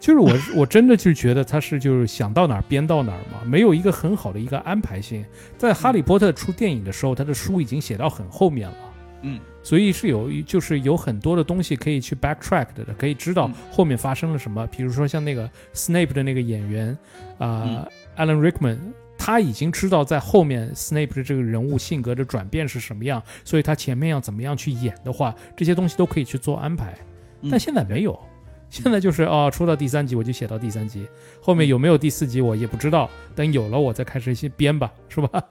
就是我我真的就觉得他是就是想到哪儿编到哪儿嘛，没有一个很好的一个安排性。在《哈利波特》出电影的时候，他的书已经写到很后面了。嗯。所以是有，就是有很多的东西可以去 backtrack 的，可以知道后面发生了什么。比如说像那个 Snape 的那个演员，啊，Alan Rickman，他已经知道在后面 Snape 的这个人物性格的转变是什么样，所以他前面要怎么样去演的话，这些东西都可以去做安排。但现在没有，现在就是哦，出到第三集我就写到第三集，后面有没有第四集我也不知道，等有了我再开始先编吧，是吧？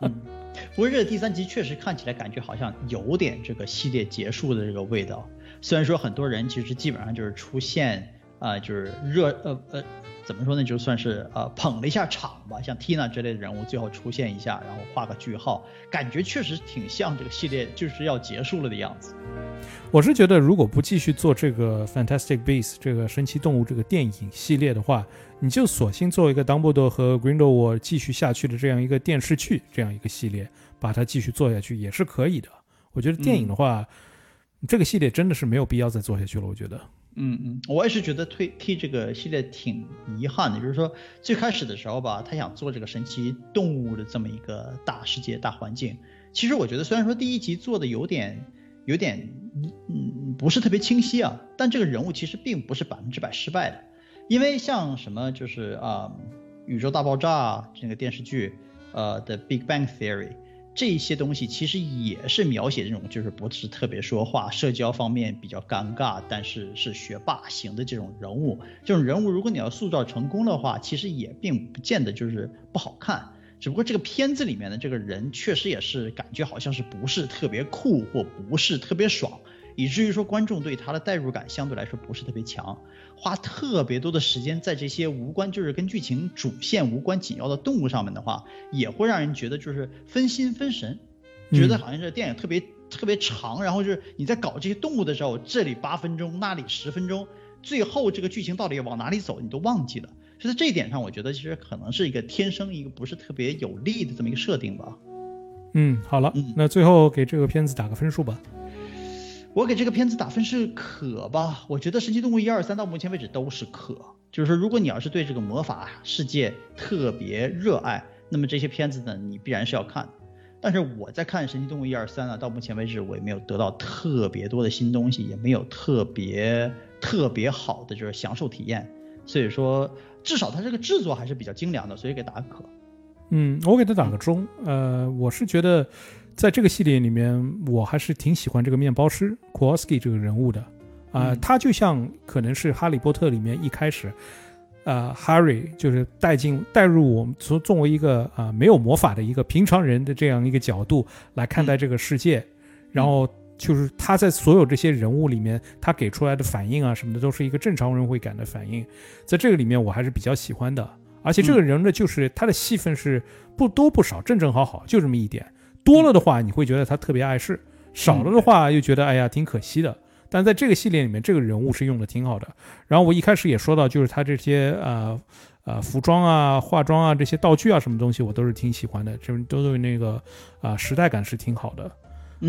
不过这第三集确实看起来感觉好像有点这个系列结束的这个味道。虽然说很多人其实基本上就是出现啊，就是热呃呃，怎么说呢，就算是呃捧了一下场吧，像 Tina 之类的人物最后出现一下，然后画个句号，感觉确实挺像这个系列就是要结束了的样子。我是觉得，如果不继续做这个 Fantastic Beasts 这个神奇动物这个电影系列的话，你就索性做一个 Dumbledore 和 Grindelwald 继续下去的这样一个电视剧，这样一个系列，把它继续做下去也是可以的。我觉得电影的话，这个系列真的是没有必要再做下去了。我觉得，嗯嗯，我也是觉得推替这个系列挺遗憾的。就是说最开始的时候吧，他想做这个神奇动物的这么一个大世界、大环境。其实我觉得，虽然说第一集做的有点。有点，嗯，不是特别清晰啊。但这个人物其实并不是百分之百失败的，因为像什么就是啊，宇宙大爆炸这个电视剧，呃的 Big Bang Theory。这些东西其实也是描写这种就是不是特别说话、社交方面比较尴尬，但是是学霸型的这种人物。这种人物如果你要塑造成功的话，其实也并不见得就是不好看。只不过这个片子里面的这个人确实也是感觉好像是不是特别酷或不是特别爽。以至于说观众对他的代入感相对来说不是特别强，花特别多的时间在这些无关就是跟剧情主线无关紧要的动物上面的话，也会让人觉得就是分心分神，觉得好像是电影特别特别长，然后就是你在搞这些动物的时候，这里八分钟，那里十分钟，最后这个剧情到底往哪里走，你都忘记了。所以在这一点上，我觉得其实可能是一个天生一个不是特别有利的这么一个设定吧。嗯，好了，那最后给这个片子打个分数吧。我给这个片子打分是可吧？我觉得《神奇动物》一二三到目前为止都是可。就是说，如果你要是对这个魔法世界特别热爱，那么这些片子呢，你必然是要看。但是我在看《神奇动物》一二三啊，到目前为止我也没有得到特别多的新东西，也没有特别特别好的就是享受体验。所以说，至少它这个制作还是比较精良的，所以给打个可。嗯，我给它打个中。呃，我是觉得。在这个系列里面，我还是挺喜欢这个面包师 Kowalski 这个人物的，啊，他就像可能是《哈利波特》里面一开始，呃，Harry 就是带进带入我们从作为一个啊没有魔法的一个平常人的这样一个角度来看待这个世界，然后就是他在所有这些人物里面，他给出来的反应啊什么的，都是一个正常人会感的反应，在这个里面我还是比较喜欢的，而且这个人呢，就是他的戏份是不多不少，正正好好，就这么一点。多了的话，你会觉得他特别碍事；少了的话，又觉得哎呀挺可惜的。但在这个系列里面，这个人物是用的挺好的。然后我一开始也说到，就是他这些呃呃服装啊、化妆啊、这些道具啊什么东西，我都是挺喜欢的，就是都对那个啊时代感是挺好的。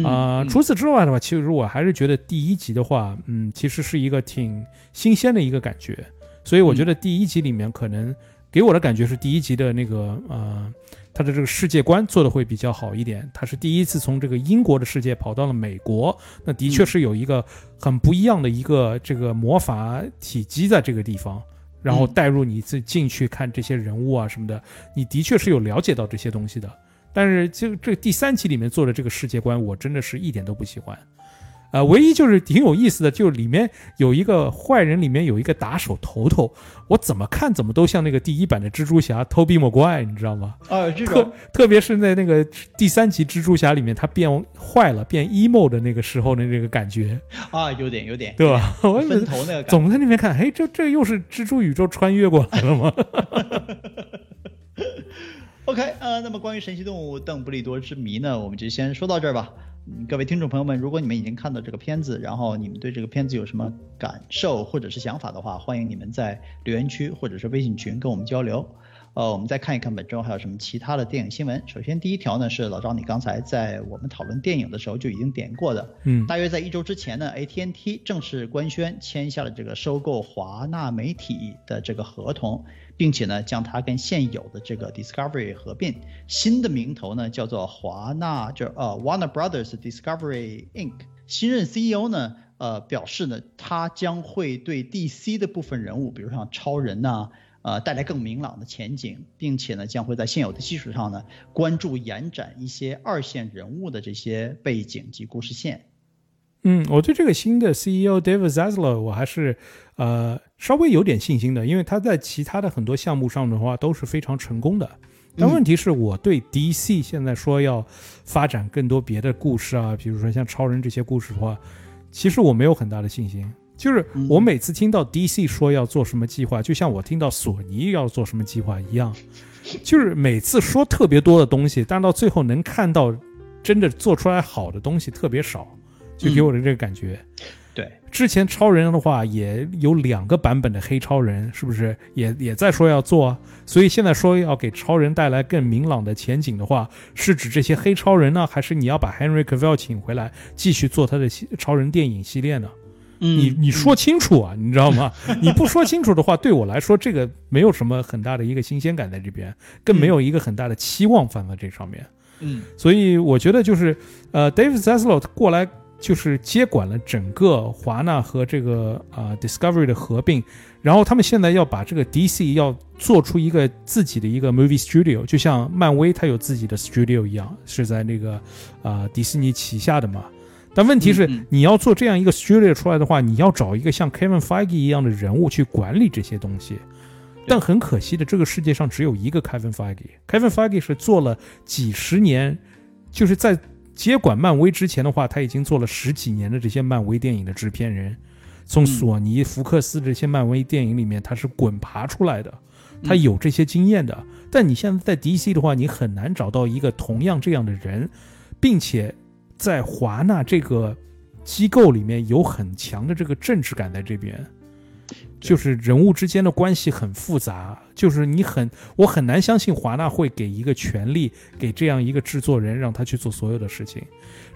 啊，除此之外的话，其实我还是觉得第一集的话，嗯，其实是一个挺新鲜的一个感觉。所以我觉得第一集里面可能给我的感觉是第一集的那个呃。他的这个世界观做的会比较好一点。他是第一次从这个英国的世界跑到了美国，那的确是有一个很不一样的一个这个魔法体积在这个地方。然后带入你自进去看这些人物啊什么的，你的确是有了解到这些东西的。但是就这第三集里面做的这个世界观，我真的是一点都不喜欢。呃，唯一就是挺有意思的，就里面有一个坏人，里面有一个打手头头，我怎么看怎么都像那个第一版的蜘蛛侠 Toby Maguire，你知道吗？啊，这特特别是在那个第三集蜘蛛侠里面，他变坏了，变 emo 的那个时候的那个感觉啊，有点有点，对吧？分头那个，总在那边看，哎，这这又是蜘蛛宇宙穿越过来了吗 ？OK，呃，那么关于神奇动物邓布利多之谜呢，我们就先说到这儿吧。各位听众朋友们，如果你们已经看到这个片子，然后你们对这个片子有什么感受或者是想法的话，欢迎你们在留言区或者是微信群跟我们交流。呃，我们再看一看本周还有什么其他的电影新闻。首先第一条呢是老张，你刚才在我们讨论电影的时候就已经点过的，嗯，大约在一周之前呢，AT&T 正式官宣签下了这个收购华纳媒体的这个合同。并且呢，将它跟现有的这个 Discovery 合并，新的名头呢叫做华纳，就呃 Warner Brothers Discovery Inc。新任 CEO 呢，呃表示呢，他将会对 DC 的部分人物，比如像超人呐，呃带来更明朗的前景，并且呢，将会在现有的基础上呢，关注延展一些二线人物的这些背景及故事线。嗯，我对这个新的 CEO David Zaslav 我还是呃稍微有点信心的，因为他在其他的很多项目上的话都是非常成功的。但问题是我对 DC 现在说要发展更多别的故事啊，比如说像超人这些故事的话，其实我没有很大的信心。就是我每次听到 DC 说要做什么计划，就像我听到索尼要做什么计划一样，就是每次说特别多的东西，但到最后能看到真的做出来好的东西特别少。就给我的这个感觉，对，之前超人的话也有两个版本的黑超人，是不是也也在说要做？所以现在说要给超人带来更明朗的前景的话，是指这些黑超人呢，还是你要把 Henry Cavill 请回来继续做他的超人电影系列呢？你你说清楚啊，你知道吗？你不说清楚的话，对我来说这个没有什么很大的一个新鲜感在这边，更没有一个很大的期望放在这上面。嗯，所以我觉得就是呃，David Zaslav 过来。就是接管了整个华纳和这个啊 Discovery 的合并，然后他们现在要把这个 DC 要做出一个自己的一个 movie studio，就像漫威它有自己的 studio 一样，是在那个啊迪士尼旗下的嘛。但问题是，你要做这样一个 studio 出来的话，你要找一个像 Kevin Feige 一样的人物去管理这些东西。但很可惜的，这个世界上只有一个 Kevin Feige。Kevin Feige 是做了几十年，就是在。接管漫威之前的话，他已经做了十几年的这些漫威电影的制片人，从索尼、福克斯这些漫威电影里面，他是滚爬出来的，他有这些经验的。但你现在在 DC 的话，你很难找到一个同样这样的人，并且在华纳这个机构里面有很强的这个政治感在这边。就是人物之间的关系很复杂，就是你很我很难相信华纳会给一个权利给这样一个制作人，让他去做所有的事情。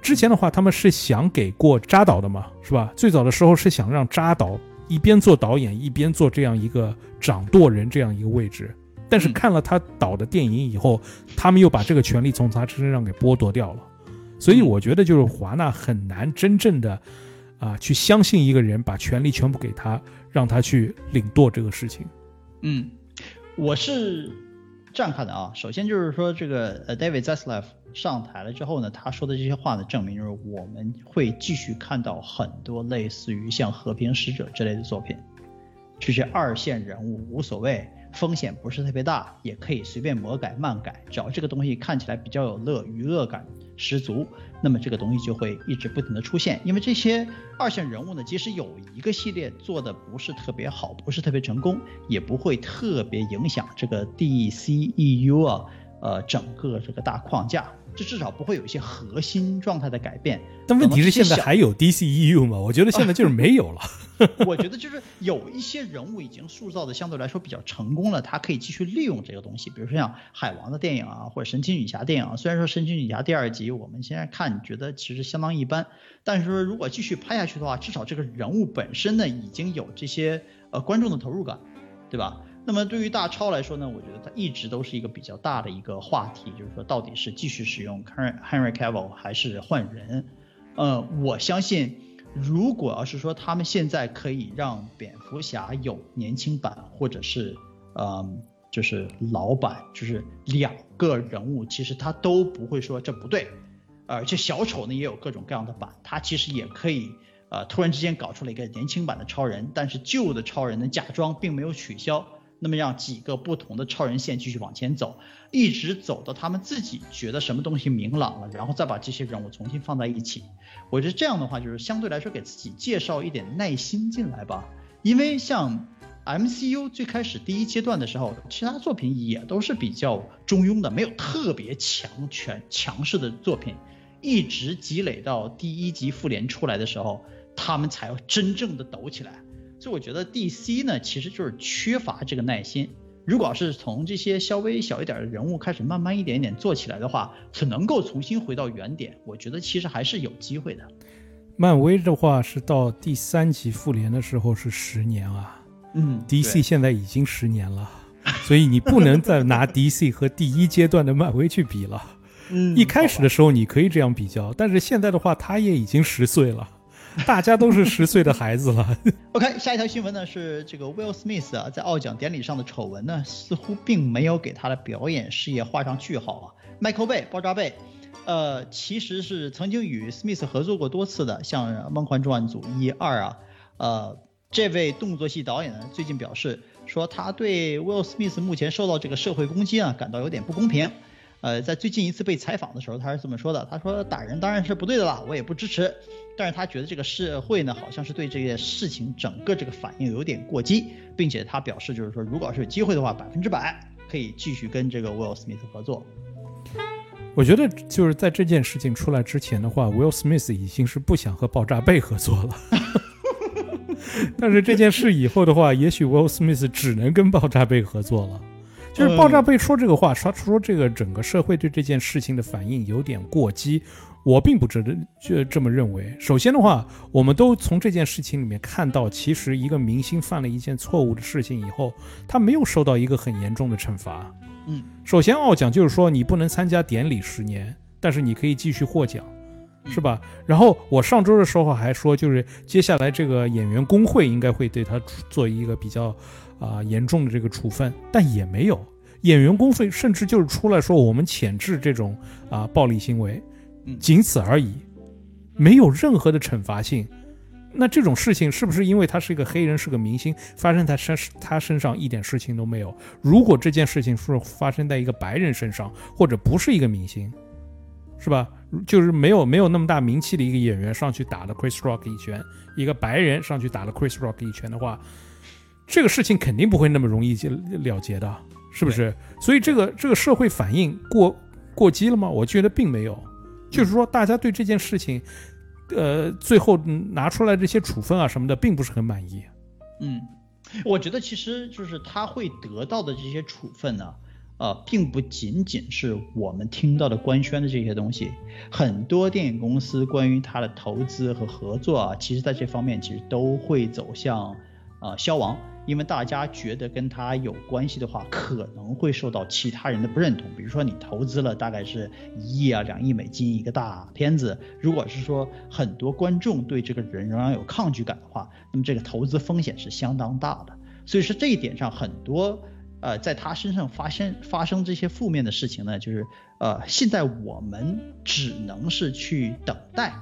之前的话，他们是想给过扎导的嘛，是吧？最早的时候是想让扎导一边做导演，一边做这样一个掌舵人这样一个位置。但是看了他导的电影以后，他们又把这个权利从他身上给剥夺掉了。所以我觉得，就是华纳很难真正的啊去相信一个人，把权力全部给他。让他去领舵这个事情，嗯，我是这样看的啊。首先就是说，这个呃，David Zaslav 上台了之后呢，他说的这些话呢，证明就是我们会继续看到很多类似于像《和平使者》之类的作品，这些二线人物无所谓，风险不是特别大，也可以随便魔改漫改，只要这个东西看起来比较有乐，娱乐感。十足，那么这个东西就会一直不停的出现，因为这些二线人物呢，即使有一个系列做的不是特别好，不是特别成功，也不会特别影响这个 DCEU 啊，呃，整个这个大框架。这至少不会有一些核心状态的改变。但问题是现在还有 DCEU 吗？我觉得现在就是没有了。我觉得就是有一些人物已经塑造的相对来说比较成功了，他可以继续利用这个东西。比如说像海王的电影啊，或者神奇女侠电影啊。虽然说神奇女侠第二集我们现在看觉得其实相当一般，但是说如果继续拍下去的话，至少这个人物本身呢已经有这些呃观众的投入感，对吧？那么对于大超来说呢，我觉得它一直都是一个比较大的一个话题，就是说到底是继续使用 Henry Cavill 还是换人？呃，我相信，如果要是说他们现在可以让蝙蝠侠有年轻版，或者是呃就是老版，就是两个人物，其实他都不会说这不对。而且小丑呢也有各种各样的版，他其实也可以呃突然之间搞出了一个年轻版的超人，但是旧的超人的假装并没有取消。那么让几个不同的超人线继续往前走，一直走到他们自己觉得什么东西明朗了，然后再把这些人物重新放在一起。我觉得这样的话，就是相对来说给自己介绍一点耐心进来吧。因为像 MCU 最开始第一阶段的时候，其他作品也都是比较中庸的，没有特别强权强势的作品，一直积累到第一集复联出来的时候，他们才真正的抖起来。所以我觉得 DC 呢，其实就是缺乏这个耐心。如果要是从这些稍微小一点的人物开始，慢慢一点一点做起来的话，是能够重新回到原点。我觉得其实还是有机会的。漫威的话是到第三集复联的时候是十年啊，嗯，DC 现在已经十年了，所以你不能再拿 DC 和第一阶段的漫威去比了。嗯，一开始的时候你可以这样比较，但是现在的话，他也已经十岁了。大家都是十岁的孩子了。OK，下一条新闻呢是这个 Will Smith 啊，在奥奖典礼上的丑闻呢，似乎并没有给他的表演事业画上句号啊。Michael Bay 爆炸贝，呃，其实是曾经与 Smith 合作过多次的，像《梦幻重案组》一二啊，呃，这位动作戏导演呢，最近表示说他对 Will Smith 目前受到这个社会攻击啊，感到有点不公平。呃，在最近一次被采访的时候，他是这么说的：“他说打人当然是不对的啦，我也不支持。但是他觉得这个社会呢，好像是对这件事情整个这个反应有点过激，并且他表示就是说，如果是有机会的话，百分之百可以继续跟这个 Will Smith 合作。我觉得就是在这件事情出来之前的话，Will Smith 已经是不想和爆炸贝合作了。但是这件事以后的话，也许 Will Smith 只能跟爆炸贝合作了。”就是爆炸贝说这个话，说说这个整个社会对这件事情的反应有点过激，我并不值得就这么认为。首先的话，我们都从这件事情里面看到，其实一个明星犯了一件错误的事情以后，他没有受到一个很严重的惩罚。嗯，首先奥奖就是说你不能参加典礼十年，但是你可以继续获奖，是吧？然后我上周的时候还说，就是接下来这个演员工会应该会对他做一个比较啊严重的这个处分，但也没有。演员工会甚至就是出来说我们谴制这种啊暴力行为，仅此而已，没有任何的惩罚性。那这种事情是不是因为他是一个黑人，是个明星，发生在身他身上一点事情都没有？如果这件事情是发生在一个白人身上，或者不是一个明星，是吧？就是没有没有那么大名气的一个演员上去打了 Chris Rock 一拳，一个白人上去打了 Chris Rock 一拳的话，这个事情肯定不会那么容易了结的，是不是？所以这个这个社会反应过过激了吗？我觉得并没有，就是说大家对这件事情。呃，最后拿出来这些处分啊什么的，并不是很满意。嗯，我觉得其实就是他会得到的这些处分呢，呃，并不仅仅是我们听到的官宣的这些东西，很多电影公司关于他的投资和合作啊，其实在这方面其实都会走向呃消亡。因为大家觉得跟他有关系的话，可能会受到其他人的不认同。比如说你投资了大概是一亿啊两亿美金一个大片子，如果是说很多观众对这个人仍然有抗拒感的话，那么这个投资风险是相当大的。所以说这一点上，很多呃在他身上发生发生这些负面的事情呢，就是呃现在我们只能是去等待。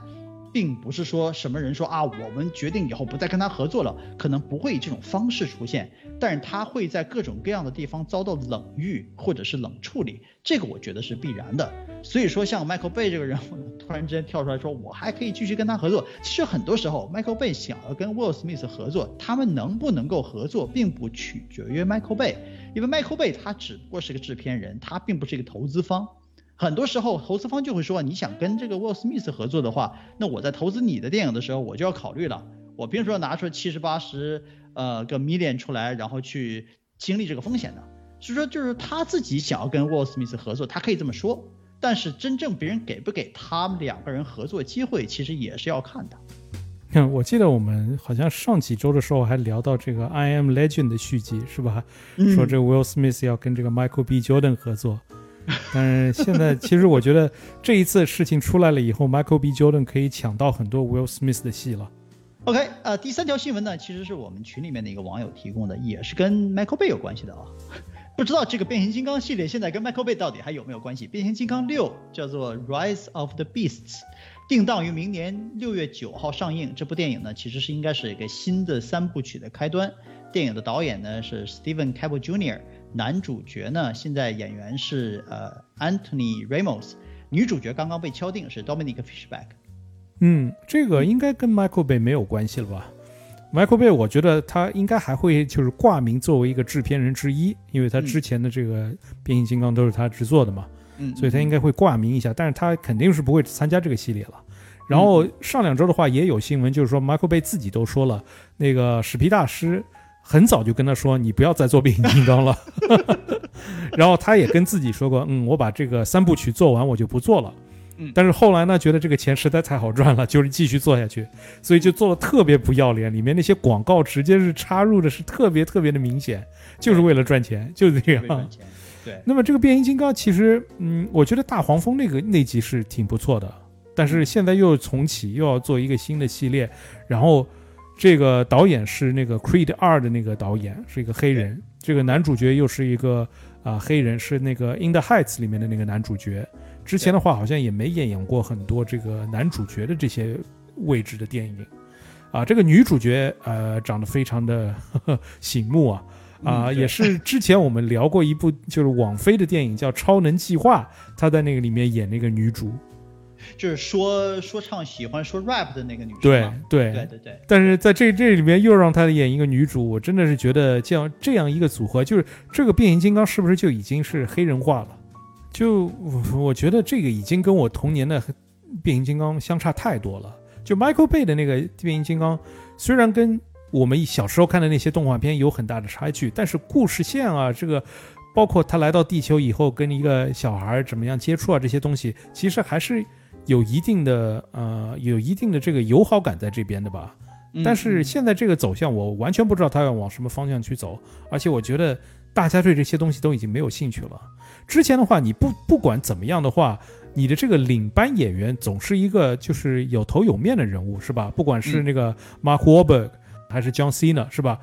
并不是说什么人说啊，我们决定以后不再跟他合作了，可能不会以这种方式出现，但是他会在各种各样的地方遭到冷遇或者是冷处理，这个我觉得是必然的。所以说像 Michael Bay 这个人突然之间跳出来说我还可以继续跟他合作，其实很多时候 Michael Bay 想要跟 Will Smith 合作，他们能不能够合作，并不取决于 Michael Bay，因为 Michael Bay 他只不过是个制片人，他并不是一个投资方。很多时候，投资方就会说，你想跟这个 Will Smith 合作的话，那我在投资你的电影的时候，我就要考虑了。我凭什么拿出七十八十呃个 million 出来，然后去经历这个风险呢？所以说，就是他自己想要跟 Will Smith 合作，他可以这么说。但是真正别人给不给他们两个人合作机会，其实也是要看的。我记得我们好像上几周的时候还聊到这个 I Am Legend 的续集，是吧？说这个 Will Smith 要跟这个 Michael B Jordan 合作。但是现在，其实我觉得这一次事情出来了以后，Michael B. Jordan 可以抢到很多 Will Smith 的戏了。OK，呃，第三条新闻呢，其实是我们群里面的一个网友提供的，也是跟 Michael Bay 有关系的啊。不知道这个变形金刚系列现在跟 Michael Bay 到底还有没有关系？变形金刚六叫做 Rise of the Beasts，定档于明年六月九号上映。这部电影呢，其实是应该是一个新的三部曲的开端。电影的导演呢是 Steven Caple Jr。男主角呢，现在演员是呃 Anthony Ramos，女主角刚刚被敲定是 Dominic Fishback。嗯，这个应该跟 Michael Bay 没有关系了吧？Michael Bay 我觉得他应该还会就是挂名作为一个制片人之一，因为他之前的这个变形金刚都是他制作的嘛，嗯，所以他应该会挂名一下，但是他肯定是不会参加这个系列了。然后上两周的话也有新闻，就是说 Michael Bay 自己都说了，那个史皮大师。很早就跟他说，你不要再做变形金刚了。然后他也跟自己说过，嗯，我把这个三部曲做完，我就不做了。嗯，但是后来呢，觉得这个钱实在太好赚了，就是继续做下去，所以就做的特别不要脸，里面那些广告直接是插入的是特别特别的明显，就是为了赚钱，就是这样。对。那么这个变形金刚其实，嗯，我觉得大黄蜂那个那集是挺不错的，但是现在又重启，又要做一个新的系列，然后。这个导演是那个《Creed 二》的那个导演，是一个黑人。这个男主角又是一个啊黑人，是那个《In the Heights》里面的那个男主角。之前的话好像也没演演过很多这个男主角的这些位置的电影。啊，这个女主角呃长得非常的 醒目啊啊，也是之前我们聊过一部就是网飞的电影叫《超能计划》，她在那个里面演那个女主。就是说说唱喜欢说 rap 的那个女生，对对对对对。但是在这这里面又让她演一个女主，我真的是觉得这样这样一个组合，就是这个变形金刚是不是就已经是黑人化了？就我觉得这个已经跟我童年的变形金刚相差太多了。就 Michael Bay 的那个变形金刚，虽然跟我们小时候看的那些动画片有很大的差距，但是故事线啊，这个包括他来到地球以后跟一个小孩怎么样接触啊，这些东西其实还是。有一定的呃，有一定的这个友好感在这边的吧，但是现在这个走向，我完全不知道他要往什么方向去走，而且我觉得大家对这些东西都已经没有兴趣了。之前的话，你不不管怎么样的话，你的这个领班演员总是一个就是有头有面的人物，是吧？不管是那个 Mark Wahlberg 还是 John Cena，是吧？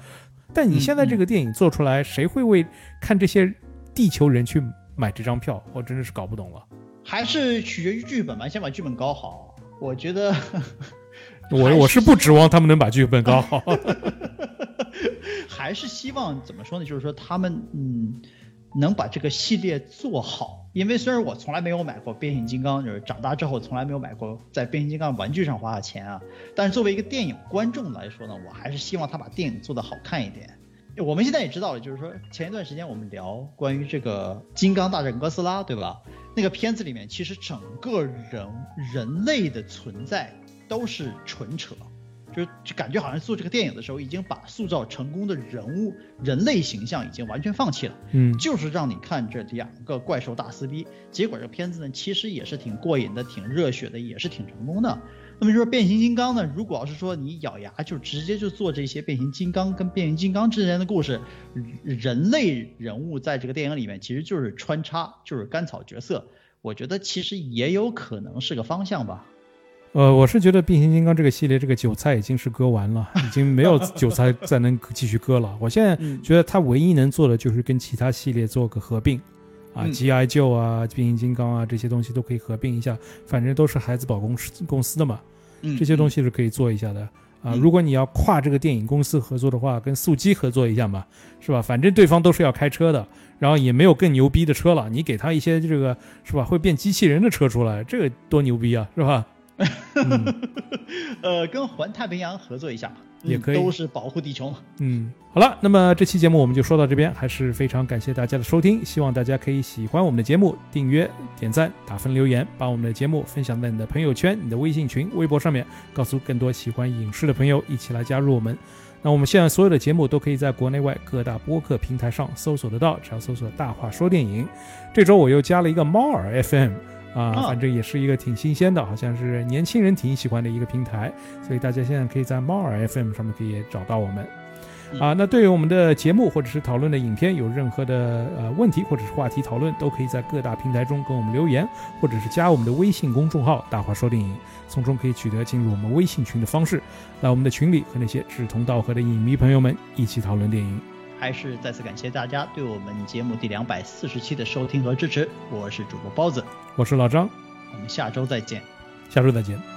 但你现在这个电影做出来，谁会为看这些地球人去买这张票？我真的是搞不懂了。还是取决于剧本吧，先把剧本搞好。我觉得，我我是不指望他们能把剧本搞好，还是希望怎么说呢？就是说他们嗯。能把这个系列做好，因为虽然我从来没有买过变形金刚，就是长大之后从来没有买过在变形金刚玩具上花的钱啊，但是作为一个电影观众来说呢，我还是希望他把电影做得好看一点。我们现在也知道了，就是说前一段时间我们聊关于这个金刚大战哥斯拉，对吧？那个片子里面其实整个人人类的存在都是纯扯。就就感觉好像做这个电影的时候，已经把塑造成功的人物、人类形象已经完全放弃了。嗯，就是让你看这两个怪兽大撕逼。结果这片子呢，其实也是挺过瘾的，挺热血的，也是挺成功的。那么说变形金刚呢，如果要是说你咬牙就直接就做这些变形金刚跟变形金刚之间的故事，人类人物在这个电影里面其实就是穿插，就是甘草角色。我觉得其实也有可能是个方向吧。呃，我是觉得变形金刚这个系列这个韭菜已经是割完了，已经没有韭菜再能继续割了。我现在 觉得它唯一能做的就是跟其他系列做个合并，啊，G.I. 救啊，变形金刚啊这些东西都可以合并一下，反正都是孩子宝公司公司的嘛，这些东西是可以做一下的啊。如果你要跨这个电影公司合作的话，跟速激合作一下嘛，是吧？反正对方都是要开车的，然后也没有更牛逼的车了，你给他一些这个是吧？会变机器人的车出来，这个多牛逼啊，是吧？呃，跟环太平洋合作一下也可以，都是保护地球嘛。嗯，好了，那么这期节目我们就说到这边，还是非常感谢大家的收听，希望大家可以喜欢我们的节目，订阅、点赞、打分、留言，把我们的节目分享在你的朋友圈、你的微信群、微博上面，告诉更多喜欢影视的朋友一起来加入我们。那我们现在所有的节目都可以在国内外各大播客平台上搜索得到，只要搜索“大话说电影”。这周我又加了一个猫耳 FM。啊，反正也是一个挺新鲜的，好像是年轻人挺喜欢的一个平台，所以大家现在可以在猫耳 FM 上面可以找到我们。啊，那对于我们的节目或者是讨论的影片有任何的呃问题或者是话题讨论，都可以在各大平台中跟我们留言，或者是加我们的微信公众号“大话说电影”，从中可以取得进入我们微信群的方式，来我们的群里和那些志同道合的影迷朋友们一起讨论电影。还是再次感谢大家对我们节目第两百四十期的收听和支持。我是主播包子，我是老张，我们下周再见，下周再见。